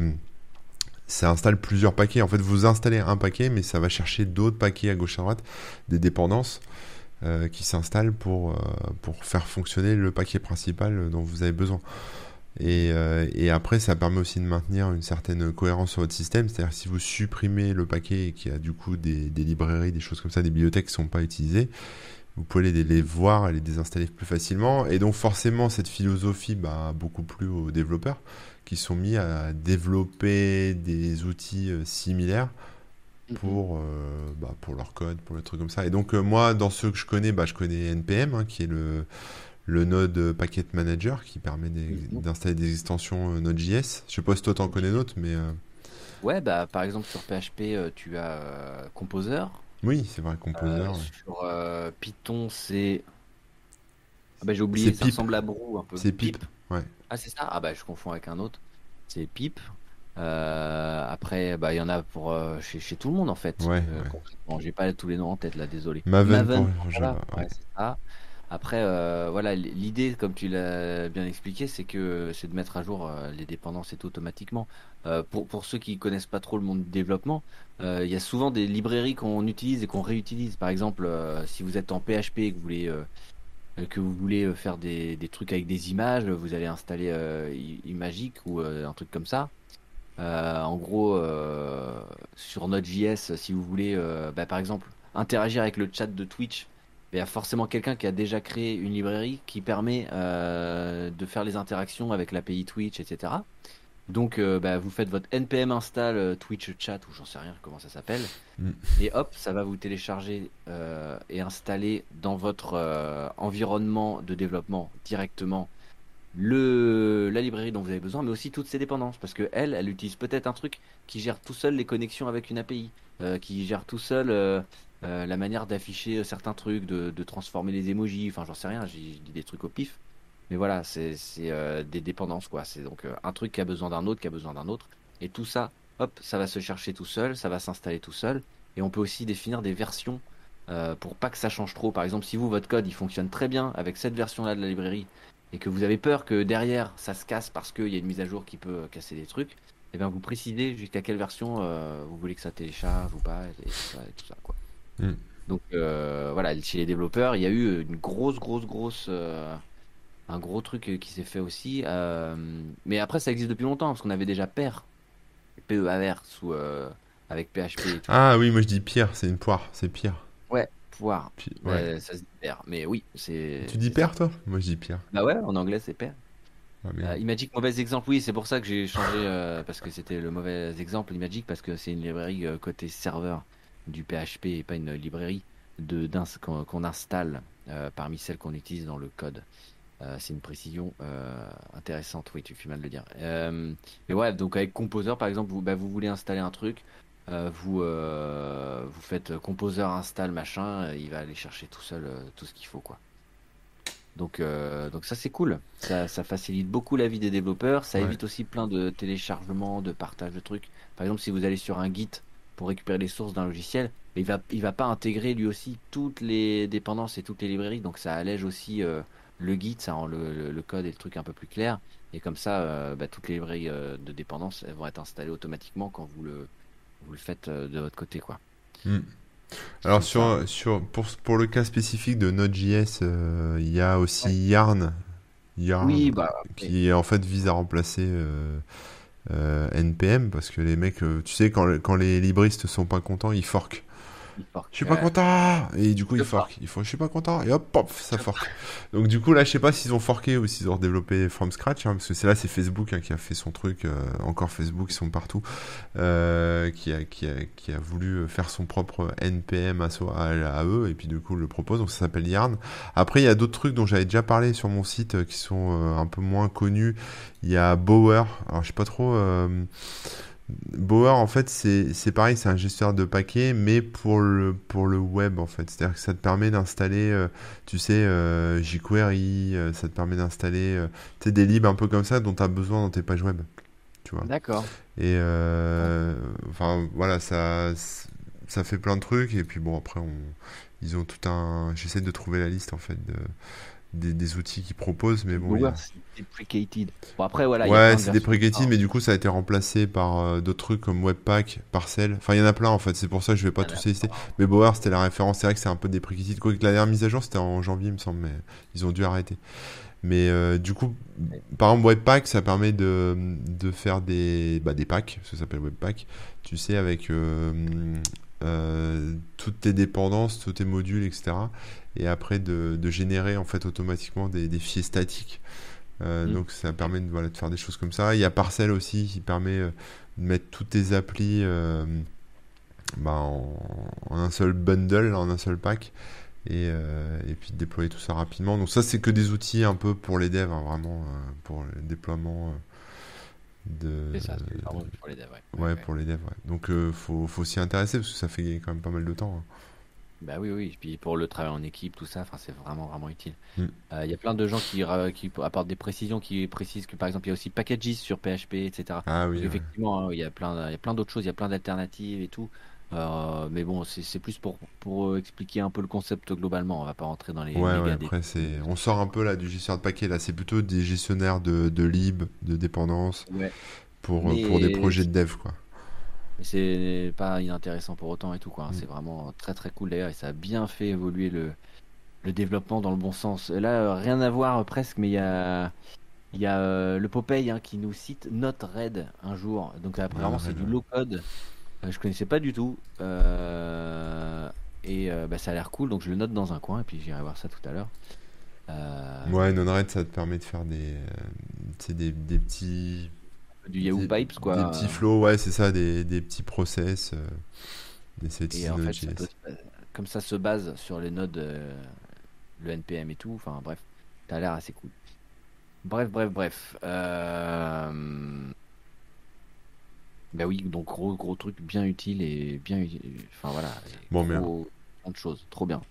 ça installe plusieurs paquets. En fait, vous installez un paquet, mais ça va chercher d'autres paquets à gauche à droite, des dépendances euh, qui s'installent pour, euh, pour faire fonctionner le paquet principal dont vous avez besoin. Et, euh, et, après, ça permet aussi de maintenir une certaine cohérence sur votre système. C'est-à-dire si vous supprimez le paquet qui a du coup des, des, librairies, des choses comme ça, des bibliothèques qui ne sont pas utilisées, vous pouvez les, les, voir et les désinstaller plus facilement. Et donc forcément, cette philosophie bah, beaucoup plus aux développeurs qui sont mis à développer des outils euh, similaires mhm. pour, euh, bah, pour leur code, pour les trucs comme ça. Et donc, euh, moi, dans ceux que je connais, bah, je connais NPM, hein, qui est le, le Node Packet Manager, qui permet mhm. d'installer des extensions Node.js. Je sais pas si toi, t'en connais d'autres, mais...
Ouais, bah, par exemple, sur PHP, tu as Composer.
Oui, c'est vrai, Composer.
Sur Python, c'est... Ah bah, j'ai oublié, ça ressemble à Brou un peu.
C'est Pip. Ouais.
Ah, c'est ça? Ah, bah, je confonds avec un autre. C'est Pip. Euh, après, bah, il y en a pour euh, chez, chez, tout le monde en fait.
Ouais,
euh, j'ai pas tous les noms en tête là, désolé.
Maven,
Après, voilà, l'idée, comme tu l'as bien expliqué, c'est que c'est de mettre à jour les dépendances et tout automatiquement. pour, pour ceux qui connaissent pas trop le monde du développement, il y a souvent des librairies qu'on utilise et qu'on réutilise. Par exemple, si vous êtes en PHP et que vous voulez euh, que vous voulez euh, faire des, des, trucs avec des images, vous allez installer euh, Imagic ou un truc comme ça. en gros, sur Node.js, si vous voulez, bah, par exemple, interagir avec le chat de Twitch, il y a forcément quelqu'un qui a déjà créé une librairie qui permet de faire les interactions avec l'API Twitch, etc. Donc, euh, bah, vous faites votre npm install euh, Twitch chat ou j'en sais rien comment ça s'appelle, mm. et hop, ça va vous télécharger euh, et installer dans votre environnement de développement directement le la librairie dont vous avez besoin, mais aussi toutes ses dépendances, parce que elle, elle utilise peut-être un truc qui gère tout seul les connexions avec une API, qui gère tout seul la manière d'afficher certains trucs, de, de, transformer les emojis, enfin j'en sais rien, j'ai dit des trucs au pif. Mais voilà, c'est euh, des dépendances, quoi. C'est donc euh, un truc qui a besoin d'un autre, qui a besoin d'un autre. Et tout ça, hop, ça va se chercher tout seul, ça va s'installer tout seul. Et on peut aussi définir des versions euh, pour pas que ça change trop. Par exemple, si vous, votre code, il fonctionne très bien avec cette version-là de la librairie et que vous avez peur que derrière ça se casse parce qu'il y a une mise à jour qui peut casser des trucs, eh bien vous précisez jusqu'à quelle version vous voulez que ça télécharge ou pas et tout ça, quoi. Hmm. Donc voilà, chez les développeurs, il y a eu une grosse, grosse, grosse un gros truc euh, qui s'est fait aussi. Euh, mais après, ça existe depuis longtemps parce qu'on avait déjà PER, PEAR sous, euh, avec PHP.
Ah oui, moi je dis pierre, c'est une poire, c'est pire.
Ouais, poire. ça se dit PER, mais oui, c'est.
Tu dis PER toi? Moi je dis pierre.
Bah ouais, en anglais c'est PER. Ah, Imagic, mauvais exemple, oui, c'est pour ça que j'ai changé, parce que c'était le mauvais exemple, Imagic, parce que c'est une librairie côté serveur du PHP et pas une librairie de qu'on installe parmi celles qu'on utilise dans le code. Euh, c'est une précision euh, intéressante, oui, tu fais mal de le dire. Euh, mais ouais, donc avec Composer, par exemple, vous, bah, vous voulez installer un truc, vous, vous faites Composer install machin, il va aller chercher tout seul tout ce qu'il faut, quoi. Donc, donc ça c'est cool. Ça, ça, facilite beaucoup la vie des développeurs. Ça évite aussi plein de téléchargements, de partage de trucs. Par exemple, si vous allez sur un Git pour récupérer les sources d'un logiciel, il va, il va pas intégrer lui aussi toutes les dépendances et toutes les librairies. Donc ça allège aussi le guide, ça rend le, code et le truc un peu plus clair. Et comme ça, euh, bah, toutes les librairies euh, de dépendance elles vont être installées automatiquement quand vous le, vous le faites euh, de votre côté. Quoi.
Hmm. Alors sur, sur, pour, pour, le cas spécifique de Node.js, il y a aussi Yarn, Yarn bah, qui en fait vise à remplacer NPM parce que les mecs, tu sais, quand, quand les libristes sont pas contents, ils forquent. Je suis pas content Et du coup, il fork. Ils font je suis pas content. Et hop, pop, ça fork. Donc, du coup, là, je sais pas s'ils ont forké ou s'ils ont développé from scratch. Hein, parce que c'est là, c'est Facebook hein, qui a fait son truc. Euh, encore Facebook, ils sont partout. Euh, qui, a, qui, a, qui, a, voulu faire son propre NPM à, à, eux. Et puis, du coup, le propose. Donc, ça s'appelle Yarn. Après, il y a d'autres trucs dont j'avais déjà parlé sur mon site euh, qui sont un peu moins connus. Il y a Bower. Alors, je sais pas trop Bower, en fait, c'est pareil, c'est un gestionnaire de paquets, mais pour le, pour le web, en fait. C'est-à-dire que ça te permet d'installer, euh, tu sais, euh, jQuery, euh, ça te permet d'installer des libs un peu comme ça dont tu as besoin dans tes pages web. Tu vois.
D'accord.
Et enfin, voilà, ça, ça fait plein de trucs. Et puis bon, après, on, ils ont tout un. J'essaie de trouver la liste, en fait, de des, outils qu'ils proposent, mais bon.
c'est deprecated. Bon, après, voilà.
Ouais, c'est deprecated, mais du coup, ça a été remplacé par euh, d'autres trucs comme Webpack, Parcel. Enfin, il y en a plein en fait, c'est pour ça que je vais pas tous lister. Mais Bower, c'était la référence. C'est vrai que c'est un peu deprecated. Quoi que la dernière mise à jour, c'était en janvier, il me semble, mais ils ont dû arrêter. Mais euh, du coup, par exemple, Webpack, ça permet de, de faire des, bah, des packs, ça s'appelle Webpack, tu sais, avec euh, toutes tes dépendances, tous tes modules, etc et après de, générer en fait automatiquement des, des fichiers statiques. Euh, mm. Donc ça permet de, voilà, de faire des choses comme ça. Il y a Parcel aussi qui permet euh, de mettre toutes tes applis euh, bah, en, un seul bundle, en un seul pack. Et, et, puis de déployer tout ça rapidement. Donc ça c'est que des outils un peu pour les devs, hein, vraiment pour le déploiement de...
Ça, pour les devs,
ouais. Ouais, pour les devs, ouais. Donc faut, faut s'y intéresser parce que ça fait quand même pas mal de temps. Hein.
Bah oui, oui, et puis pour le travail en équipe, tout ça, c'est vraiment, vraiment utile.
Mm.
Euh, il y a plein de gens qui, qui apportent des précisions, qui précisent que par exemple, il y a aussi packages sur PHP, etc.
Ah oui.
effectivement, hein, il y a plein, plein d'autres choses, il y a plein d'alternatives et tout. Euh, mais bon, c'est plus pour, pour expliquer un peu le concept globalement. On va pas rentrer dans les.
Ouais, ouais après, on sort un peu là du gestionnaire de paquets. Là, c'est plutôt des gestionnaires de, de lib, de dépendance pour, pour des projets de dev, quoi.
Mais c'est pas inintéressant pour autant et tout quoi. Mm. C'est vraiment très très cool d'ailleurs et ça a bien fait évoluer le, le développement dans le bon sens. Là, euh, rien à voir presque, mais il y a, il y a euh, le Popeye hein, qui nous cite Note Red un jour. Donc apparemment c'est du low code. Euh, je connaissais pas du tout. et bah, ça a l'air cool, donc je le note dans un coin et puis j'irai voir ça tout à l'heure.
Ouais, Node-RED, ça te permet de faire des, des, des petits
du Yahoo Pipes, quoi.
Des petits flows, ouais, c'est ça, des, des, petits process. Euh,
des et en fait, comme ça se base sur les nodes, euh, le NPM et tout, enfin bref, a l'air assez cool. Bref, bref, bref. Euh... Bah oui, donc gros, gros truc bien utile et bien Enfin voilà.
Bon,
gros, de choses, trop bien.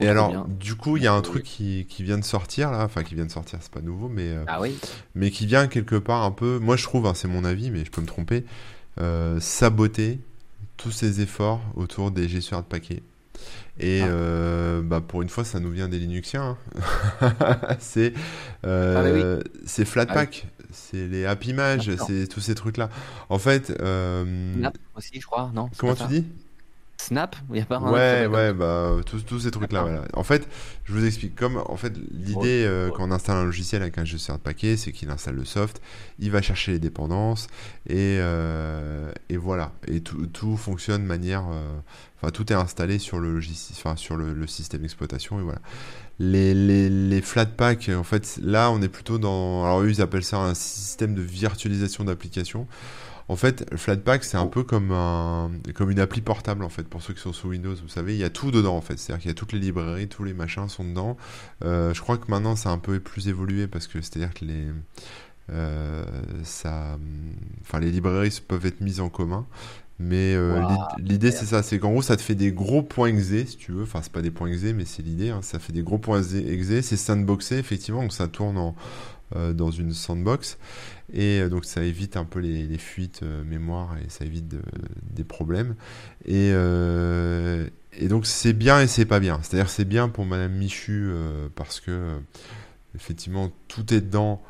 Et alors, du coup, il y a un truc qui, qui, vient de sortir là, enfin qui vient de sortir, c'est pas nouveau, mais euh,
ah oui.
mais qui vient quelque part un peu. Moi, je trouve, hein, c'est mon avis, mais je peux me tromper, euh, saboter tous ces efforts autour des gestionnaires de paquets. Et ah. euh, bah, pour une fois, ça nous vient des Linuxiens. Hein. c'est ah, c'est Flatpak, c'est les Happy Images, c'est tous ces trucs-là. En fait.
aussi, je crois, non
Comment tu dis?
Snap Il y a pas
un Ouais, ouais, bah, tous, tous ces trucs-là. Voilà. En fait, je vous explique. Comme en fait, l'idée euh, quand on installe un logiciel avec un gestionnaire de paquet, c'est qu'il installe le soft, il va chercher les dépendances, et, euh, et voilà. Et tout, tout fonctionne de manière. Euh, enfin, tout est installé sur le, logiciel, enfin, sur le, le système d'exploitation, et voilà. Les, les, les Flatpak, en fait, là, on est plutôt dans. Alors, eux, ils appellent ça un système de virtualisation d'application. En fait, Flatpak, c'est un oh. peu comme, un, comme une appli portable, en fait, pour ceux qui sont sous Windows. Vous savez, il y a tout dedans, en fait. C'est-à-dire qu'il y a toutes les librairies, tous les machins sont dedans. Euh, je crois que maintenant, ça a un peu plus évolué parce que c'est-à-dire que les. Euh, ça, enfin, les librairies peuvent être mises en commun. Mais euh, l'idée, c'est ça, c'est qu'en gros, ça te fait des gros points exe, si tu veux. Enfin, c'est pas des points exe, mais c'est l'idée. Hein. Ça fait des gros points exe. C'est sandboxé, effectivement, donc ça tourne en, dans une sandbox. Et euh, donc ça évite un peu les, fuites euh, mémoire et ça évite des problèmes. Et, euh, et donc c'est bien et c'est pas bien. C'est-à-dire c'est bien pour Madame Michu parce que effectivement tout est dedans.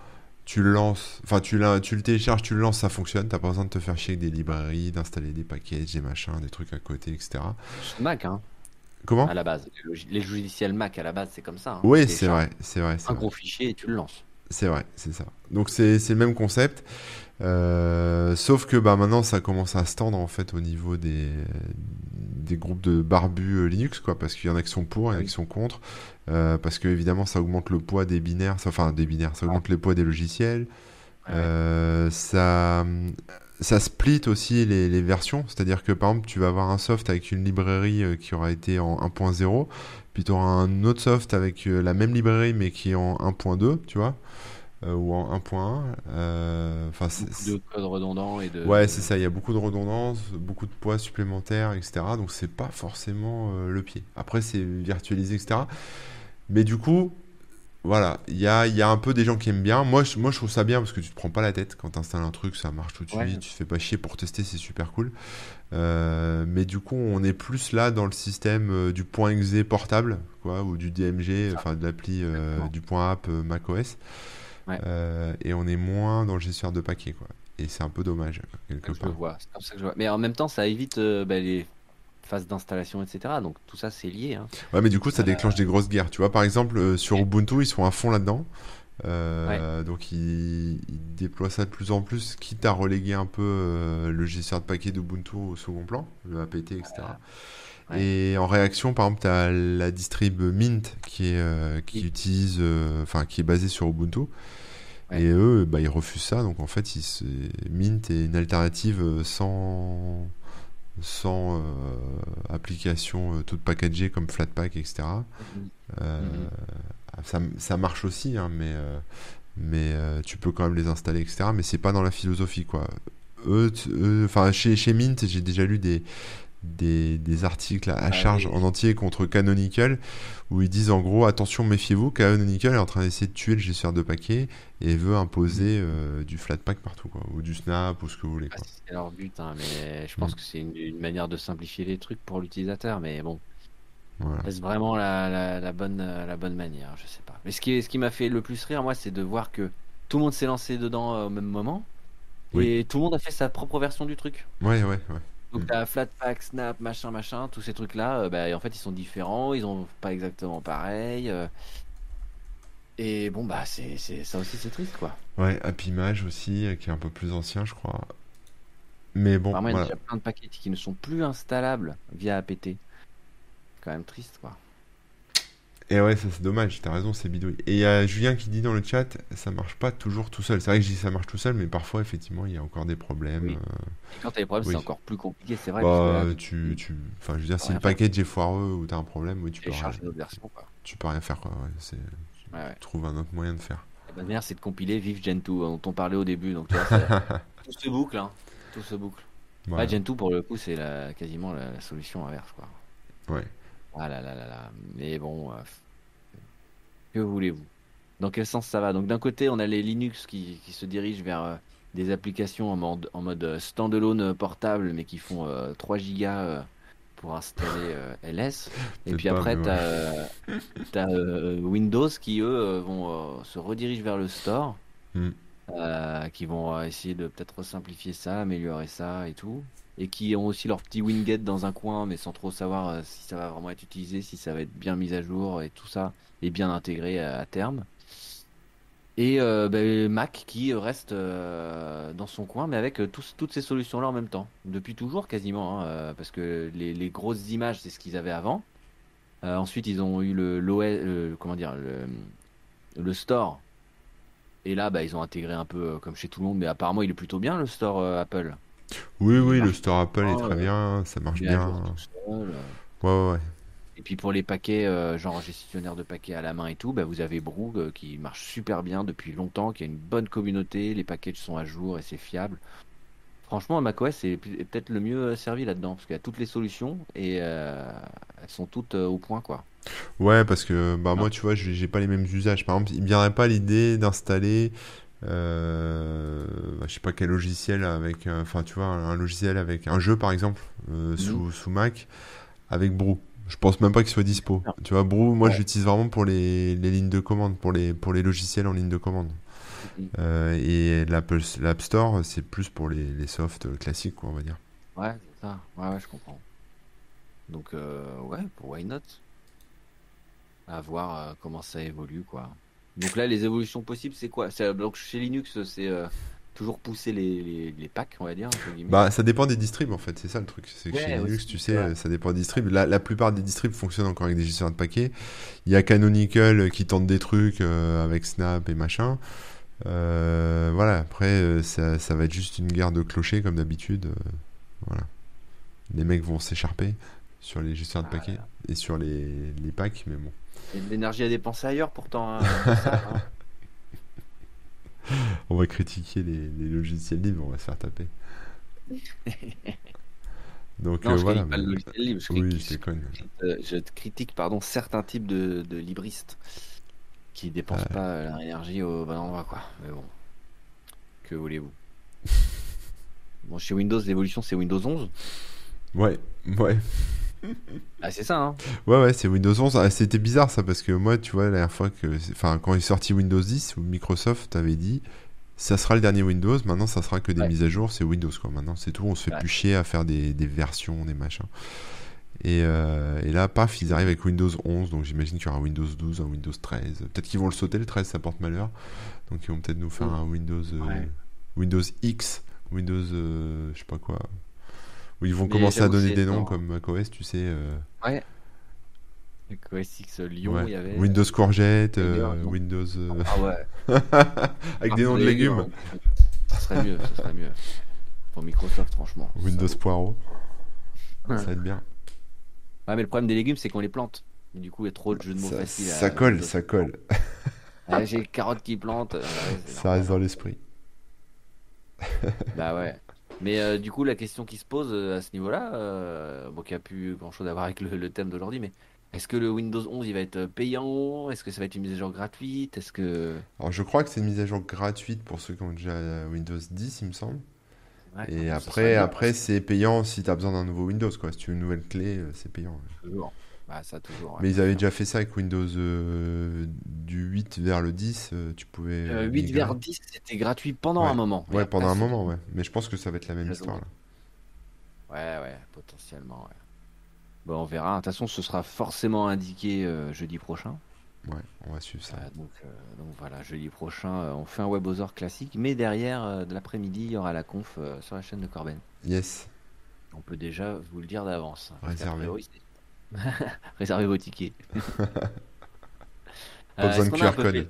Tu le lances, enfin tu, tu le télécharges, tu le lances, ça fonctionne. T'as pas besoin de te faire chier avec des librairies, d'installer des packages, des machins, des trucs à côté, etc.
Mac, hein.
Comment?
À la base, les logiciels Mac à la base c'est comme ça. Hein.
Oui, c'est vrai, c'est vrai.
Un gros fichier et tu le lances.
C'est vrai, c'est ça. Donc c'est le même concept. Euh, sauf que bah, maintenant ça commence à se tendre en fait au niveau des, des groupes de barbus euh, Linux quoi parce qu'il y en a qui sont pour, il y en a qui sont contre euh, parce que évidemment ça augmente le poids des binaires, enfin des binaires, ça augmente le poids des logiciels. ça ça split aussi les, les versions, c'est-à-dire que par exemple tu vas avoir un soft avec une librairie qui aura été en 1.0, puis tu auras un autre soft avec la même librairie mais qui est en 1.2, tu vois. ou en 1.1.
Enfin, beaucoup de code redondant et de.
Ouais, c'est ça. Il y a beaucoup de redondance, beaucoup de poids supplémentaires, etc. Donc c'est pas forcément le pied. Après, c'est virtualisé, etc. Mais du coup, voilà, il y a, y a, un peu des gens qui aiment bien. Moi je, moi, je trouve ça bien parce que tu te prends pas la tête quand tu installes un truc, ça marche tout de suite, tu te fais pas chier pour tester, c'est super cool. Euh, mais du coup, on est plus là dans le système euh, du point .exe portable, quoi, ou du DMG, enfin de l'appli euh, du point app macOS. et on est moins dans le gestionnaire de paquets, quoi. Et c'est un peu dommage, quelque part.
vois, comme ça que je vois. Mais en même temps, ça évite bah, les phase d'installation, etc. Donc tout ça, c'est lié. Hein.
Ouais, mais du coup, ça déclenche des grosses guerres. Tu vois, par exemple, euh, sur Ubuntu, ils sont à fond là-dedans. Euh, donc ils, déploient ça de plus en plus, quitte à reléguer un peu euh, le gestionnaire de paquets d'Ubuntu au second plan, le APT, etc. Et en réaction, par exemple, tu as la distrib Mint qui, est, qui utilise, enfin, qui est basée sur Ubuntu. Et eux, bah, ils refusent ça. Donc en fait, Mint est une alternative sans sans euh, application euh, toute packagée comme Flatpak, etc. Euh. Ça, ça, marche aussi, hein, mais, mais tu peux quand même les installer, etc. Mais c'est pas dans la philosophie, quoi. Eux, enfin, chez, chez Mint, j'ai déjà lu des, des, des, articles à, ah charge en entier contre Canonical où ils disent en gros attention méfiez-vous Canonical est en train d'essayer de tuer le gestionnaire de paquets et veut imposer mm. euh, du Flatpak partout quoi, ou du Snap ou ce que vous voulez.
c'est leur but hein, mais je pense mm. que c'est une, manière de simplifier les trucs pour l'utilisateur mais bon c'est vraiment la, la, bonne, la bonne manière je sais pas mais ce qui, ce qui m'a fait le plus rire moi c'est de voir que tout le monde s'est lancé dedans euh, au même moment et tout le monde a fait sa propre version du truc.
Ouais, ouais, ouais.
Donc mm. t'as Flatpak, Snap, machin, machin, tous ces trucs-là, euh, bah, en fait ils sont différents, ils ont pas exactement pareil. Euh. et bon bah c'est, ça aussi c'est triste quoi.
Ouais, Image aussi, euh, qui est un peu plus ancien je crois. Mais bon.
il y a déjà plein de paquets qui ne sont plus installables via APT. Quand même triste quoi.
Et ouais, ça c'est dommage, t'as raison, c'est bidouille. Et il y a Julien qui dit dans le chat, ça marche pas toujours tout seul. C'est vrai que je dis ça marche tout seul, mais parfois, effectivement, il y a encore des problèmes.
Euh. quand t'as des problèmes, c'est encore plus compliqué, c'est vrai.
Bah, tu, tu... Enfin, je veux dire, si le package est foireux ou t'as un problème, oui, tu peux.
Rien... Version, quoi.
Tu peux rien faire, quoi. Ouais, trouves un autre moyen de faire.
La manière, c'est de compiler Vive Gentoo, dont on parlait au début. Donc, tu vois, tout se boucle, hein. Tout se boucle. Ouais. Gentoo, pour le coup, c'est la... quasiment la solution inverse, quoi.
Ouais.
Ah là là là là. Mais bon. Euh, que voulez-vous? Dans quel sens ça va? Donc d'un côté, on a les Linux qui, se dirigent vers euh, des applications en mode, en mode euh, standalone portable, mais qui font 3 gigas pour installer LS. Et puis après, tu as, Windows qui, eux, vont se rediriger vers le store. Hmm. qui vont essayer de peut-être simplifier ça, améliorer ça et tout. Et qui ont aussi leur petit Winget dans un coin, mais sans trop savoir si ça va vraiment être utilisé, si ça va être bien mis à jour et tout ça et bien intégré à, terme. Et euh, ben, Mac qui reste euh, dans son coin, mais avec euh, toutes ces solutions-là en même temps. Depuis toujours quasiment, hein, parce que les, grosses images, c'est ce qu'ils avaient avant. ensuite, ils ont eu le, comment dire, le, store. Et là, bah, ils ont intégré un peu comme chez tout le monde, mais apparemment, il est plutôt bien le store Apple.
Oui, oui, le store Apple est très bien, ça marche bien. Ouais, ouais, ouais.
Et puis pour les paquets, euh, genre gestionnaire de paquets à la main et tout, bah, vous avez Broo euh, qui marche super bien depuis longtemps, qui a une bonne communauté, les packages sont à jour et c'est fiable. Franchement, macOS est peut-être le mieux euh, servi là-dedans, parce qu'il y a toutes les solutions et elles sont toutes au point, quoi.
Ouais, parce que bah, moi, tu vois, j'ai pas les mêmes usages. Par exemple, il me viendrait pas l'idée d'installer, euh, bah, je sais pas quel logiciel avec, enfin, tu vois, un, logiciel avec un jeu, par exemple, mhm. sous, sous Mac, avec Broo. Je pense même pas qu'il soit dispo. Tu vois, Brew, moi j'utilise vraiment pour les, les, lignes de commande, pour les, pour les logiciels en ligne de commande. Euh, et l'App Store, c'est plus pour les, les softs classiques, quoi, on va dire.
Ouais, c'est ça. Ouais, ouais, je comprends. Donc, euh, ouais, pour Why Not? À voir euh, comment ça évolue, quoi. Donc là, les évolutions possibles, c'est quoi? Donc chez Linux, c'est toujours pousser les, les, packs, on va dire.
Bah, ça dépend des distribs en fait, c'est ça le truc. C'est que chez Linux, tu sais, ça dépend des distribs. La, la, plupart des distribs fonctionnent encore avec des gestionnaires de paquets. Il y a Canonical qui tente des trucs euh, avec Snap et machin. Euh, voilà, après, euh, ça, ça, va être juste une guerre de clochers comme d'habitude. voilà. Les mecs vont s'écharper sur les gestionnaires de paquets et sur les, les packs, mais bon.
Il y a de l'énergie à dépenser ailleurs pourtant. Hein,
on va critiquer les, logiciels libres, on va se faire taper.
Donc non, voilà. Pas le logiciel libre, je, oui, je, je, critique pardon, certains types de, de libristes qui dépensent pas leur énergie au bon endroit. Quoi. Mais bon, que voulez-vous? Bon, chez Windows, l'évolution c'est Windows 11.
Ouais, ouais.
Ah, c'est ça, hein
Ouais, ouais, c'est Windows 11. Ah, c'était bizarre ça, parce que moi, tu vois, la dernière fois que. Enfin, quand est sorti Windows 10, Microsoft avait dit ça sera le dernier Windows, maintenant ça sera que des mises à jour, c'est Windows quoi. Maintenant, c'est tout, on se fait plus chier à faire des, des versions, des machins. Et, euh, et, là, paf, ils arrivent avec Windows 11, donc j'imagine qu'il y aura Windows 12, un Windows 13. Peut-être qu'ils vont le sauter, le 13, ça porte malheur. Donc ils vont peut-être nous faire un Windows, euh, Windows X, Windows, euh, je sais pas quoi, où ils vont commencer à donner des noms comme macOS, tu sais. Euh...
Ouais. macOS X Lyon, il y avait.
Windows Courgette, euh, Windows. Euh, ah ouais. Avec des noms de légumes.
Ça serait mieux, ça serait mieux. Pour Microsoft, franchement.
Windows Poireau. Ça va être bien.
Ouais, mais le problème des légumes, c'est qu'on les plante. du coup, il y a trop de jeux de mots
ça,
faciles.
Ça colle, ça colle.
J'ai carottes qui plantent.
ça reste dans l'esprit.
bah ouais. Mais euh, du coup, la question qui se pose euh, à ce niveau-là, euh, bon, qui a plus grand-chose à voir avec le, thème d'aujourd'hui, mais est-ce que le Windows 11 il va être payant? Est-ce que ça va être une mise à jour gratuite? Est-ce que
Alors, je crois que c'est une mise à jour gratuite pour ceux qui ont déjà Windows 10, il me semble. Et après, après c'est payant si tu as besoin d'un nouveau Windows. Quoi. Si tu veux une nouvelle clé, c'est payant.
Toujours. Bah, ça, toujours,
Mais ils avaient déjà fait ça avec Windows du 8 vers le 10. tu pouvais.
8 vers 10, c'était gratuit pendant un moment.
Ouais, pendant un moment, ouais. Mais je pense que ça va être la même histoire. Là.
Ouais, ouais, potentiellement, ouais. Bon, on verra. De toute façon, ce sera forcément indiqué jeudi prochain.
Ouais, on va suivre ça.
donc, donc, voilà, jeudi prochain, on fait un WebOzor classique. Mais derrière, de l'après-midi, il y aura la conf sur la chaîne de Corben.
Yes.
On peut déjà vous le dire d'avance.
Réservé.
Réservez vos tickets.
Pas besoin de QR code.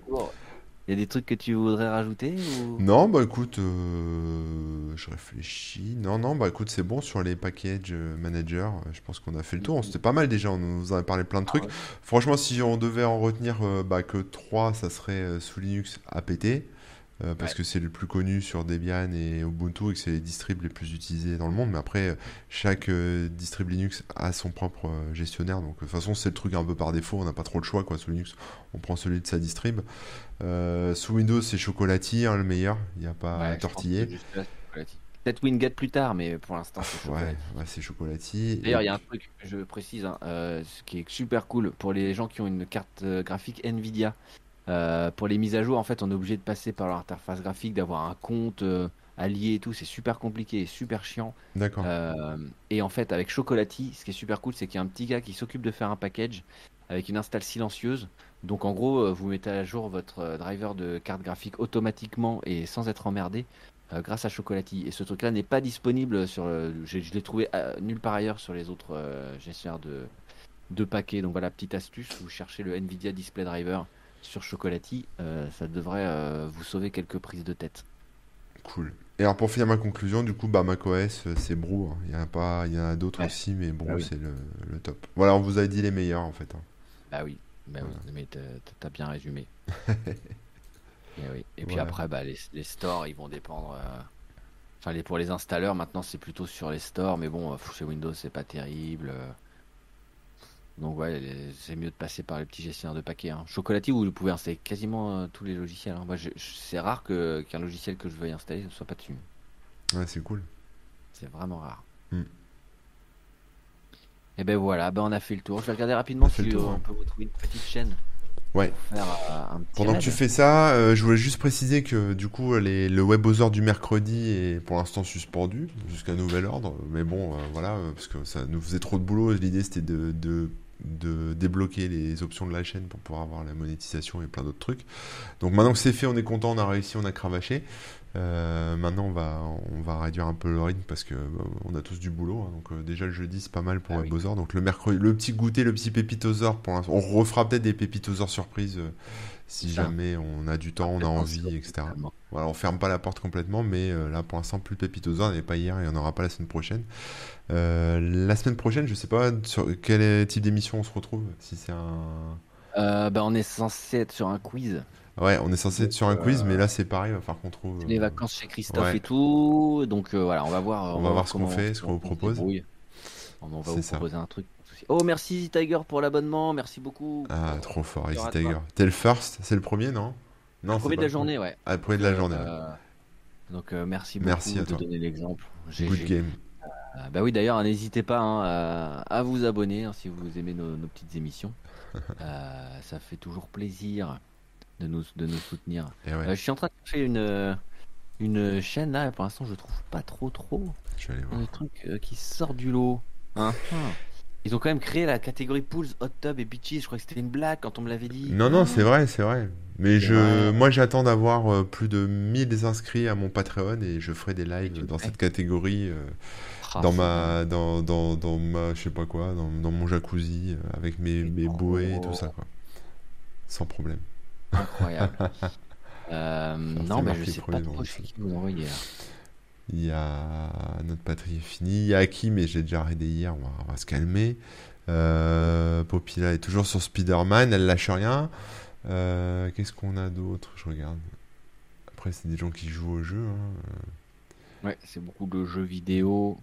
Il y a des trucs que tu voudrais rajouter
Non, bah écoute, euh, je réfléchis. Non, non, bah écoute, c'est bon sur les package euh, manager. Je pense qu'on a fait le tour. C'était pas mal déjà, on nous avait parlé plein de trucs. Ah Franchement, si on devait en retenir euh, bah, que 3, ça serait sous Linux APT. Euh, parce que c'est le plus connu sur Debian et Ubuntu et que c'est les distribs les plus utilisés dans le monde. Mais après, chaque euh, distrib Linux a son propre euh, gestionnaire. Donc, de toute façon, c'est le truc un peu par défaut. On n'a pas trop le choix. Quoi. Sous Linux, on prend celui de sa distrib. sous Windows, c'est Chocolatier, hein, le meilleur. Il n'y a pas à tortiller.
Peut-être Winget plus tard, mais pour l'instant, c'est
Chocolatier. Ouais, c'est Chocolatier.
D'ailleurs, il y a un truc, je précise, hein, ce qui est super cool pour les gens qui ont une carte graphique Nvidia. Euh, pour les mises à jour, en fait, on est obligé de passer par l'interface graphique, d'avoir un compte euh, allié et tout. C'est super compliqué et super chiant.
D'accord.
Euh, et en fait, avec Chocolati, ce qui est super cool, c'est qu'il y a un petit gars qui s'occupe de faire un package avec une install silencieuse. Donc, en gros, vous mettez à jour votre driver de carte graphique automatiquement et sans être emmerdé. grâce à Chocolati. Et ce truc-là n'est pas disponible sur. je, je l'ai trouvé nulle part ailleurs sur les autres gestionnaires de, de paquets. Donc voilà, petite astuce, vous cherchez le Nvidia Display Driver sur Chocolati, euh, ça devrait euh, vous sauver quelques prises de tête.
Cool. Et alors pour finir ma conclusion, du coup, bah, macOS, euh, c'est Brou. Hein. Il y en a pas, il y en a d'autres aussi, mais Brou, bah c'est le, top. Voilà, on vous a dit les meilleurs en fait. Hein.
Bah oui, bah oui mais t'as bien résumé. Et, puis après, bah, les, les, stores, ils vont dépendre. Enfin, les, pour les installeurs, maintenant, c'est plutôt sur les stores, mais bon, chez Windows, c'est pas terrible. Donc ouais, c'est mieux de passer par les petits gestionnaires de paquets. Hein. Chocolatier, où vous pouvez installer quasiment euh, tous les logiciels. Hein. Moi, c'est rare qu'un logiciel que je veuille installer ne soit pas dessus.
Ouais, c'est cool.
C'est vraiment rare.
Hmm.
Et ben voilà, ben on a fait le tour. Je vais regarder rapidement si on peut vous trouver une petite chaîne.
Ouais.
Euh,
Pendant que tu fais ça, euh, je voulais juste préciser que du coup, les, le WebOzor du mercredi est pour l'instant suspendu jusqu'à nouvel ordre. Mais bon, voilà, parce que ça nous faisait trop de boulot. L'idée c'était de, de de débloquer les options de la chaîne pour pouvoir avoir la monétisation et plein d'autres trucs. Donc maintenant que c'est fait, on est content, on a réussi, on a cravaché. Euh, maintenant, on va, on va réduire un peu le rythme parce que on a tous du boulot. Hein. donc euh, déjà le jeudi, c'est pas mal pour ah Donc le mercredi, le petit goûter, le petit pépitosaure. Pour on refera peut-être des pépitosaures surprises euh, si jamais on a du temps, on a envie, etc. Voilà, on ferme pas la porte complètement, mais là pour l'instant plus. Il n'y avait pas hier, il n'y en aura pas la semaine prochaine. la semaine prochaine, je sais pas sur quel type d'émission on se retrouve. Si c'est un
euh, bah, on est censé être sur un quiz.
Ouais, on est censé être sur un quiz, mais là c'est pareil, il va falloir qu'on trouve.
Les vacances chez Christophe et tout. Donc voilà, on va voir.
On, va voir ce qu'on fait, ce qu'on vous propose.
On va vous proposer un truc. Oh, merci Easy Tiger pour l'abonnement, merci beaucoup.
Ah, trop fort, Easy Tiger. T'es le first, c'est le premier, non?
Non, le premier de la journée, ouais.
Ah, le premier de la journée.
Donc, merci beaucoup merci à de donner l'exemple.
Good game.
Euh, bah oui, d'ailleurs, n'hésitez pas hein, à, vous abonner hein, si vous aimez nos, petites émissions. Euh, ça fait toujours plaisir de nous, de nous soutenir. Euh, je suis en train de faire une, une chaîne là, pour l'instant, je trouve pas trop trop.
Je vais aller voir.
Des trucs qui sortent du lot. Hein. Ils ont quand même créé la catégorie pools, hot tub et beaches. Je crois que c'était une blague quand on me l'avait dit.
Non, non, c'est vrai, c'est vrai. Mais je, moi, j'attends d'avoir plus de 1000 inscrits à mon Patreon et je ferai des lives dans cette catégorie. Ah, dans ma dans, dans, dans, ma je sais pas quoi dans, dans mon jacuzzi euh, avec mes, mes bouées et tout ça quoi sans problème
incroyable euh, non mais je sais pas trop qui vous envoyer
il y a notre patrie est finie il y a Aki mais j'ai déjà arrêté hier on va, on va se calmer euh, Popila est toujours sur Spider-Man elle lâche rien euh, qu'est-ce qu'on a d'autre? Je regarde après c'est des gens qui jouent au jeu hein.
ouais c'est beaucoup de jeux vidéo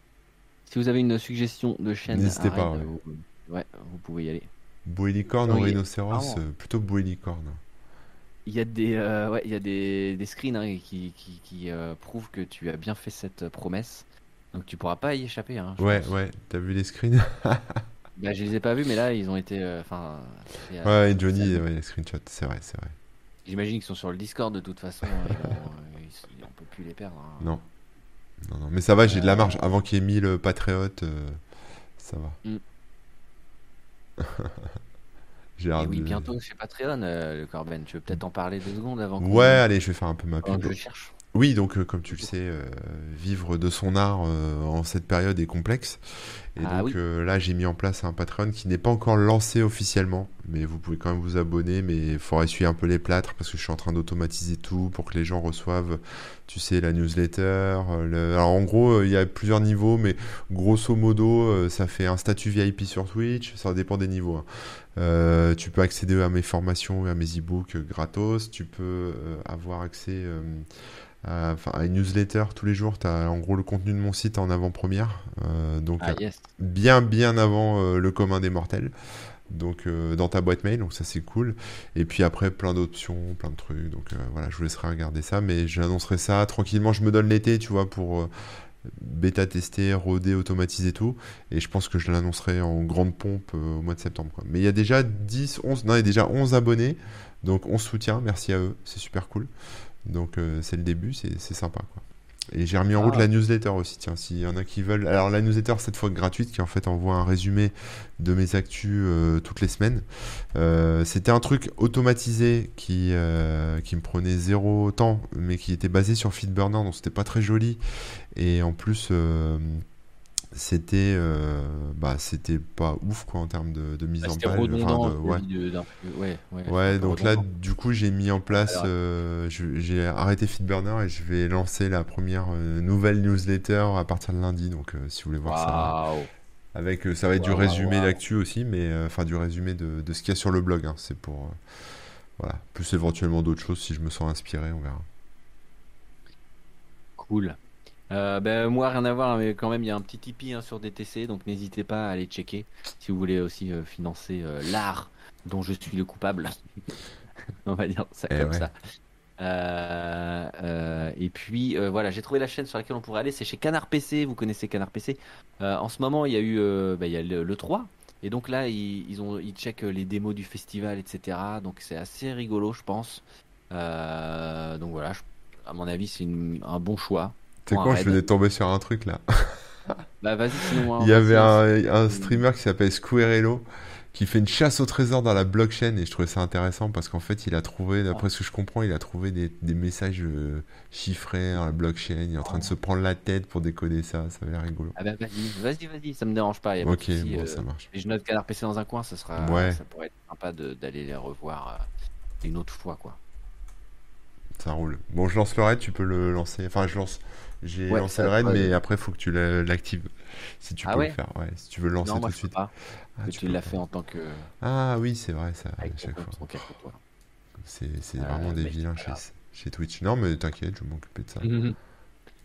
si vous avez une suggestion de chaîne,
n'hésitez pas.
Vous... Ouais, vous pouvez y aller.
Bouée-licorne ou rhinocéros, euh, plutôt bouée-licorne.
Il y a des, euh, ouais, il y a des, des screens hein, qui, qui, qui euh, prouvent que tu as bien fait cette promesse. Donc tu pourras pas y échapper. Hein,
ouais, ouais. T'as vu les screens?
Bah, Je les ai pas vus, mais là ils ont été. Enfin.
ouais, Johnny, ouais, les screenshots, c'est vrai, c'est vrai.
J'imagine qu'ils sont sur le Discord de toute façon. Hein, on peut plus les perdre.
Non. Non, non, mais ça va, j'ai de la marge. Avant qu'il ait 1000 patriotes, euh, ça va. Mm.
Et oui, bientôt chez Patreon, euh, le Corben. Tu veux peut-être en parler deux secondes avant
Ouais, allez, je vais faire un peu ma pub.
je cherche.
Oui, donc euh, comme tu le sais, euh, vivre de son art euh, en cette période est complexe. Et ah donc là, j'ai mis en place un Patreon qui n'est pas encore lancé officiellement, mais vous pouvez quand même vous abonner, mais il faudra essuyer un peu les plâtres parce que je suis en train d'automatiser tout pour que les gens reçoivent, tu sais, la newsletter. Alors en gros, il y a plusieurs niveaux, mais grosso modo, ça fait un statut VIP sur Twitch, ça dépend des niveaux. Hein. tu peux accéder à mes formations et à mes e-books gratos, tu peux avoir accès euh, enfin une newsletter tous les jours. Tu as en gros le contenu de mon site en avant-première. Euh, donc
ah,
bien bien avant euh, le commun des mortels. Donc dans ta boîte mail, donc ça c'est cool. Et puis après plein d'options, plein de trucs. Donc voilà, je vous laisserai regarder ça, mais j'annoncerai ça tranquillement. Je me donne l'été, tu vois, pour bêta tester, roder, automatiser tout. Et je pense que je l'annoncerai en grande pompe au mois de septembre. Mais il y a déjà 10, 11, non, il y a déjà 11 abonnés. Donc on soutient, merci à eux, c'est super cool. Donc euh, c'est le début, c'est sympa quoi. Et j'ai remis en route ah. la newsletter aussi, tiens, s'il y en a qui veulent. Alors la newsletter cette fois gratuite qui en fait envoie un résumé de mes actus euh, toutes les semaines. Euh, c'était un truc automatisé qui, qui me prenait zéro temps, mais qui était basé sur Feedburner, donc c'était pas très joli. Et en plus, c'était euh, bah c'était pas ouf quoi en termes de, mise
bah,
en page
ouais.
ouais, donc là du coup j'ai mis en place euh, j'ai arrêté Feedburner et je vais lancer la première euh, nouvelle newsletter à partir de lundi. Donc si vous voulez voir ça avec ça va être du résumé d'actu aussi mais enfin du résumé de, de ce qu'il y a sur le blog hein. c'est pour voilà. Plus éventuellement d'autres choses si je me sens inspiré on verra.
Cool euh, ben, moi, rien à voir, mais quand même, il y a un petit Tipeee hein, sur DTC, donc n'hésitez pas à aller checker si vous voulez aussi euh, financer euh, l'art dont je suis le coupable. On va dire ça eh comme ça. et puis voilà, j'ai trouvé la chaîne sur laquelle on pourrait aller, c'est chez Canard PC. Vous connaissez Canard PC. en ce moment, il y a eu il y a le, 3. Et donc là, ils, ont, ils checkent les démos du festival, etc. Donc c'est assez rigolo, je pense. donc voilà, à mon avis, c'est un bon choix.
Sais quoi, je venais de tomber sur un truc là.
bah vas-y, sinon.
Il y avait un, un, streamer qui s'appelle Squirello qui fait une chasse au trésor dans la blockchain et je trouvais ça intéressant parce qu'en fait il a trouvé, d'après ce que je comprends, il a trouvé des, des messages euh, chiffrés dans la blockchain, il est en train de se prendre la tête pour décoder ça, ça va l'air rigolo.
Ah bah vas-y, vas-y, vas-y, ça me dérange pas. Y a
ok, bon,
euh,
ça marche.
Et je note Canard PC dans un coin, ça, sera, ouais. ça pourrait être sympa d'aller les revoir euh, une autre fois quoi.
Ça roule. Bon, je lance le raid, tu peux le lancer. Enfin, je lance. J'ai lancé le raid, mais après, il faut que tu l'actives. Si tu ah peux le faire. Ouais, si tu veux le lancer tout de suite.
Pas. Ah, tu, l'as fait en tant que.
Ah oui, c'est vrai, ça, à chaque fois. C'est vraiment des vilains chez, chez Twitch. Non, mais t'inquiète, je vais m'occuper de ça.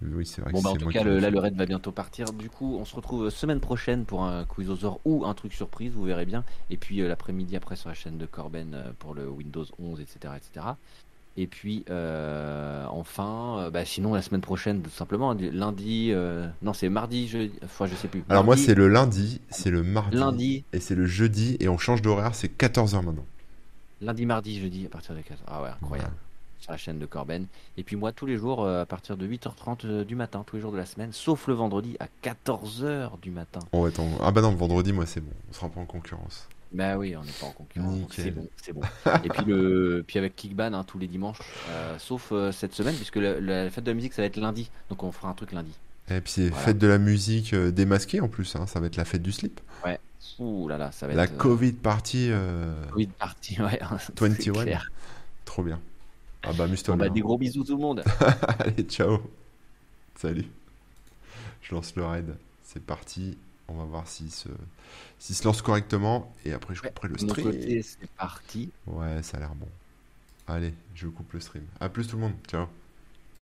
Oui, c'est vrai. Bon, bah, en tout cas, là, le raid va bientôt partir. Du coup, on se retrouve semaine prochaine pour un Quizosaur ou un truc surprise, vous verrez bien. Et puis euh, l'après-midi après sur la chaîne de Corben euh, pour le Windows 11, etc. etc. Et puis euh, enfin, bah, sinon la semaine prochaine, tout simplement, lundi, non c'est mardi, je, enfin je sais plus.
Alors moi c'est le lundi, c'est le mardi,
lundi.
et c'est le jeudi, et on change d'horaire, c'est 14h maintenant.
Lundi, mardi, jeudi à partir de 15h. Ah ouais, incroyable sur la chaîne de Corben. Et puis moi, tous les jours, euh, à partir de 8h30 euh, du matin, tous les jours de la semaine, sauf le vendredi à 14h du matin.
Oh, attends. Ah bah non, le vendredi, moi, c'est bon. On sera pas en concurrence.
Bah oui, on n'est pas en concurrence. C'est bon, c'est bon. et puis, le, puis avec Kickban, hein, tous les dimanches, euh, sauf cette semaine, puisque la fête de la musique, ça va être lundi. Donc on fera un truc lundi.
Et puis c'est fête de la musique démasquée en plus, hein. ça va être la fête du slip.
Ouais. Ouh là là, ça va
la
être.
La Covid party.
Covid party, ouais.
21. Trop bien. Ah bah, amuse-toi.
Bah, des gros bisous tout le monde.
Allez, ciao. Salut. Je lance le raid. C'est parti. On va voir s'il se... se lance correctement. Et après, je couperai le stream.
c'est parti.
Ouais, ça a l'air bon. Allez, je coupe le stream. A plus tout le monde. Ciao.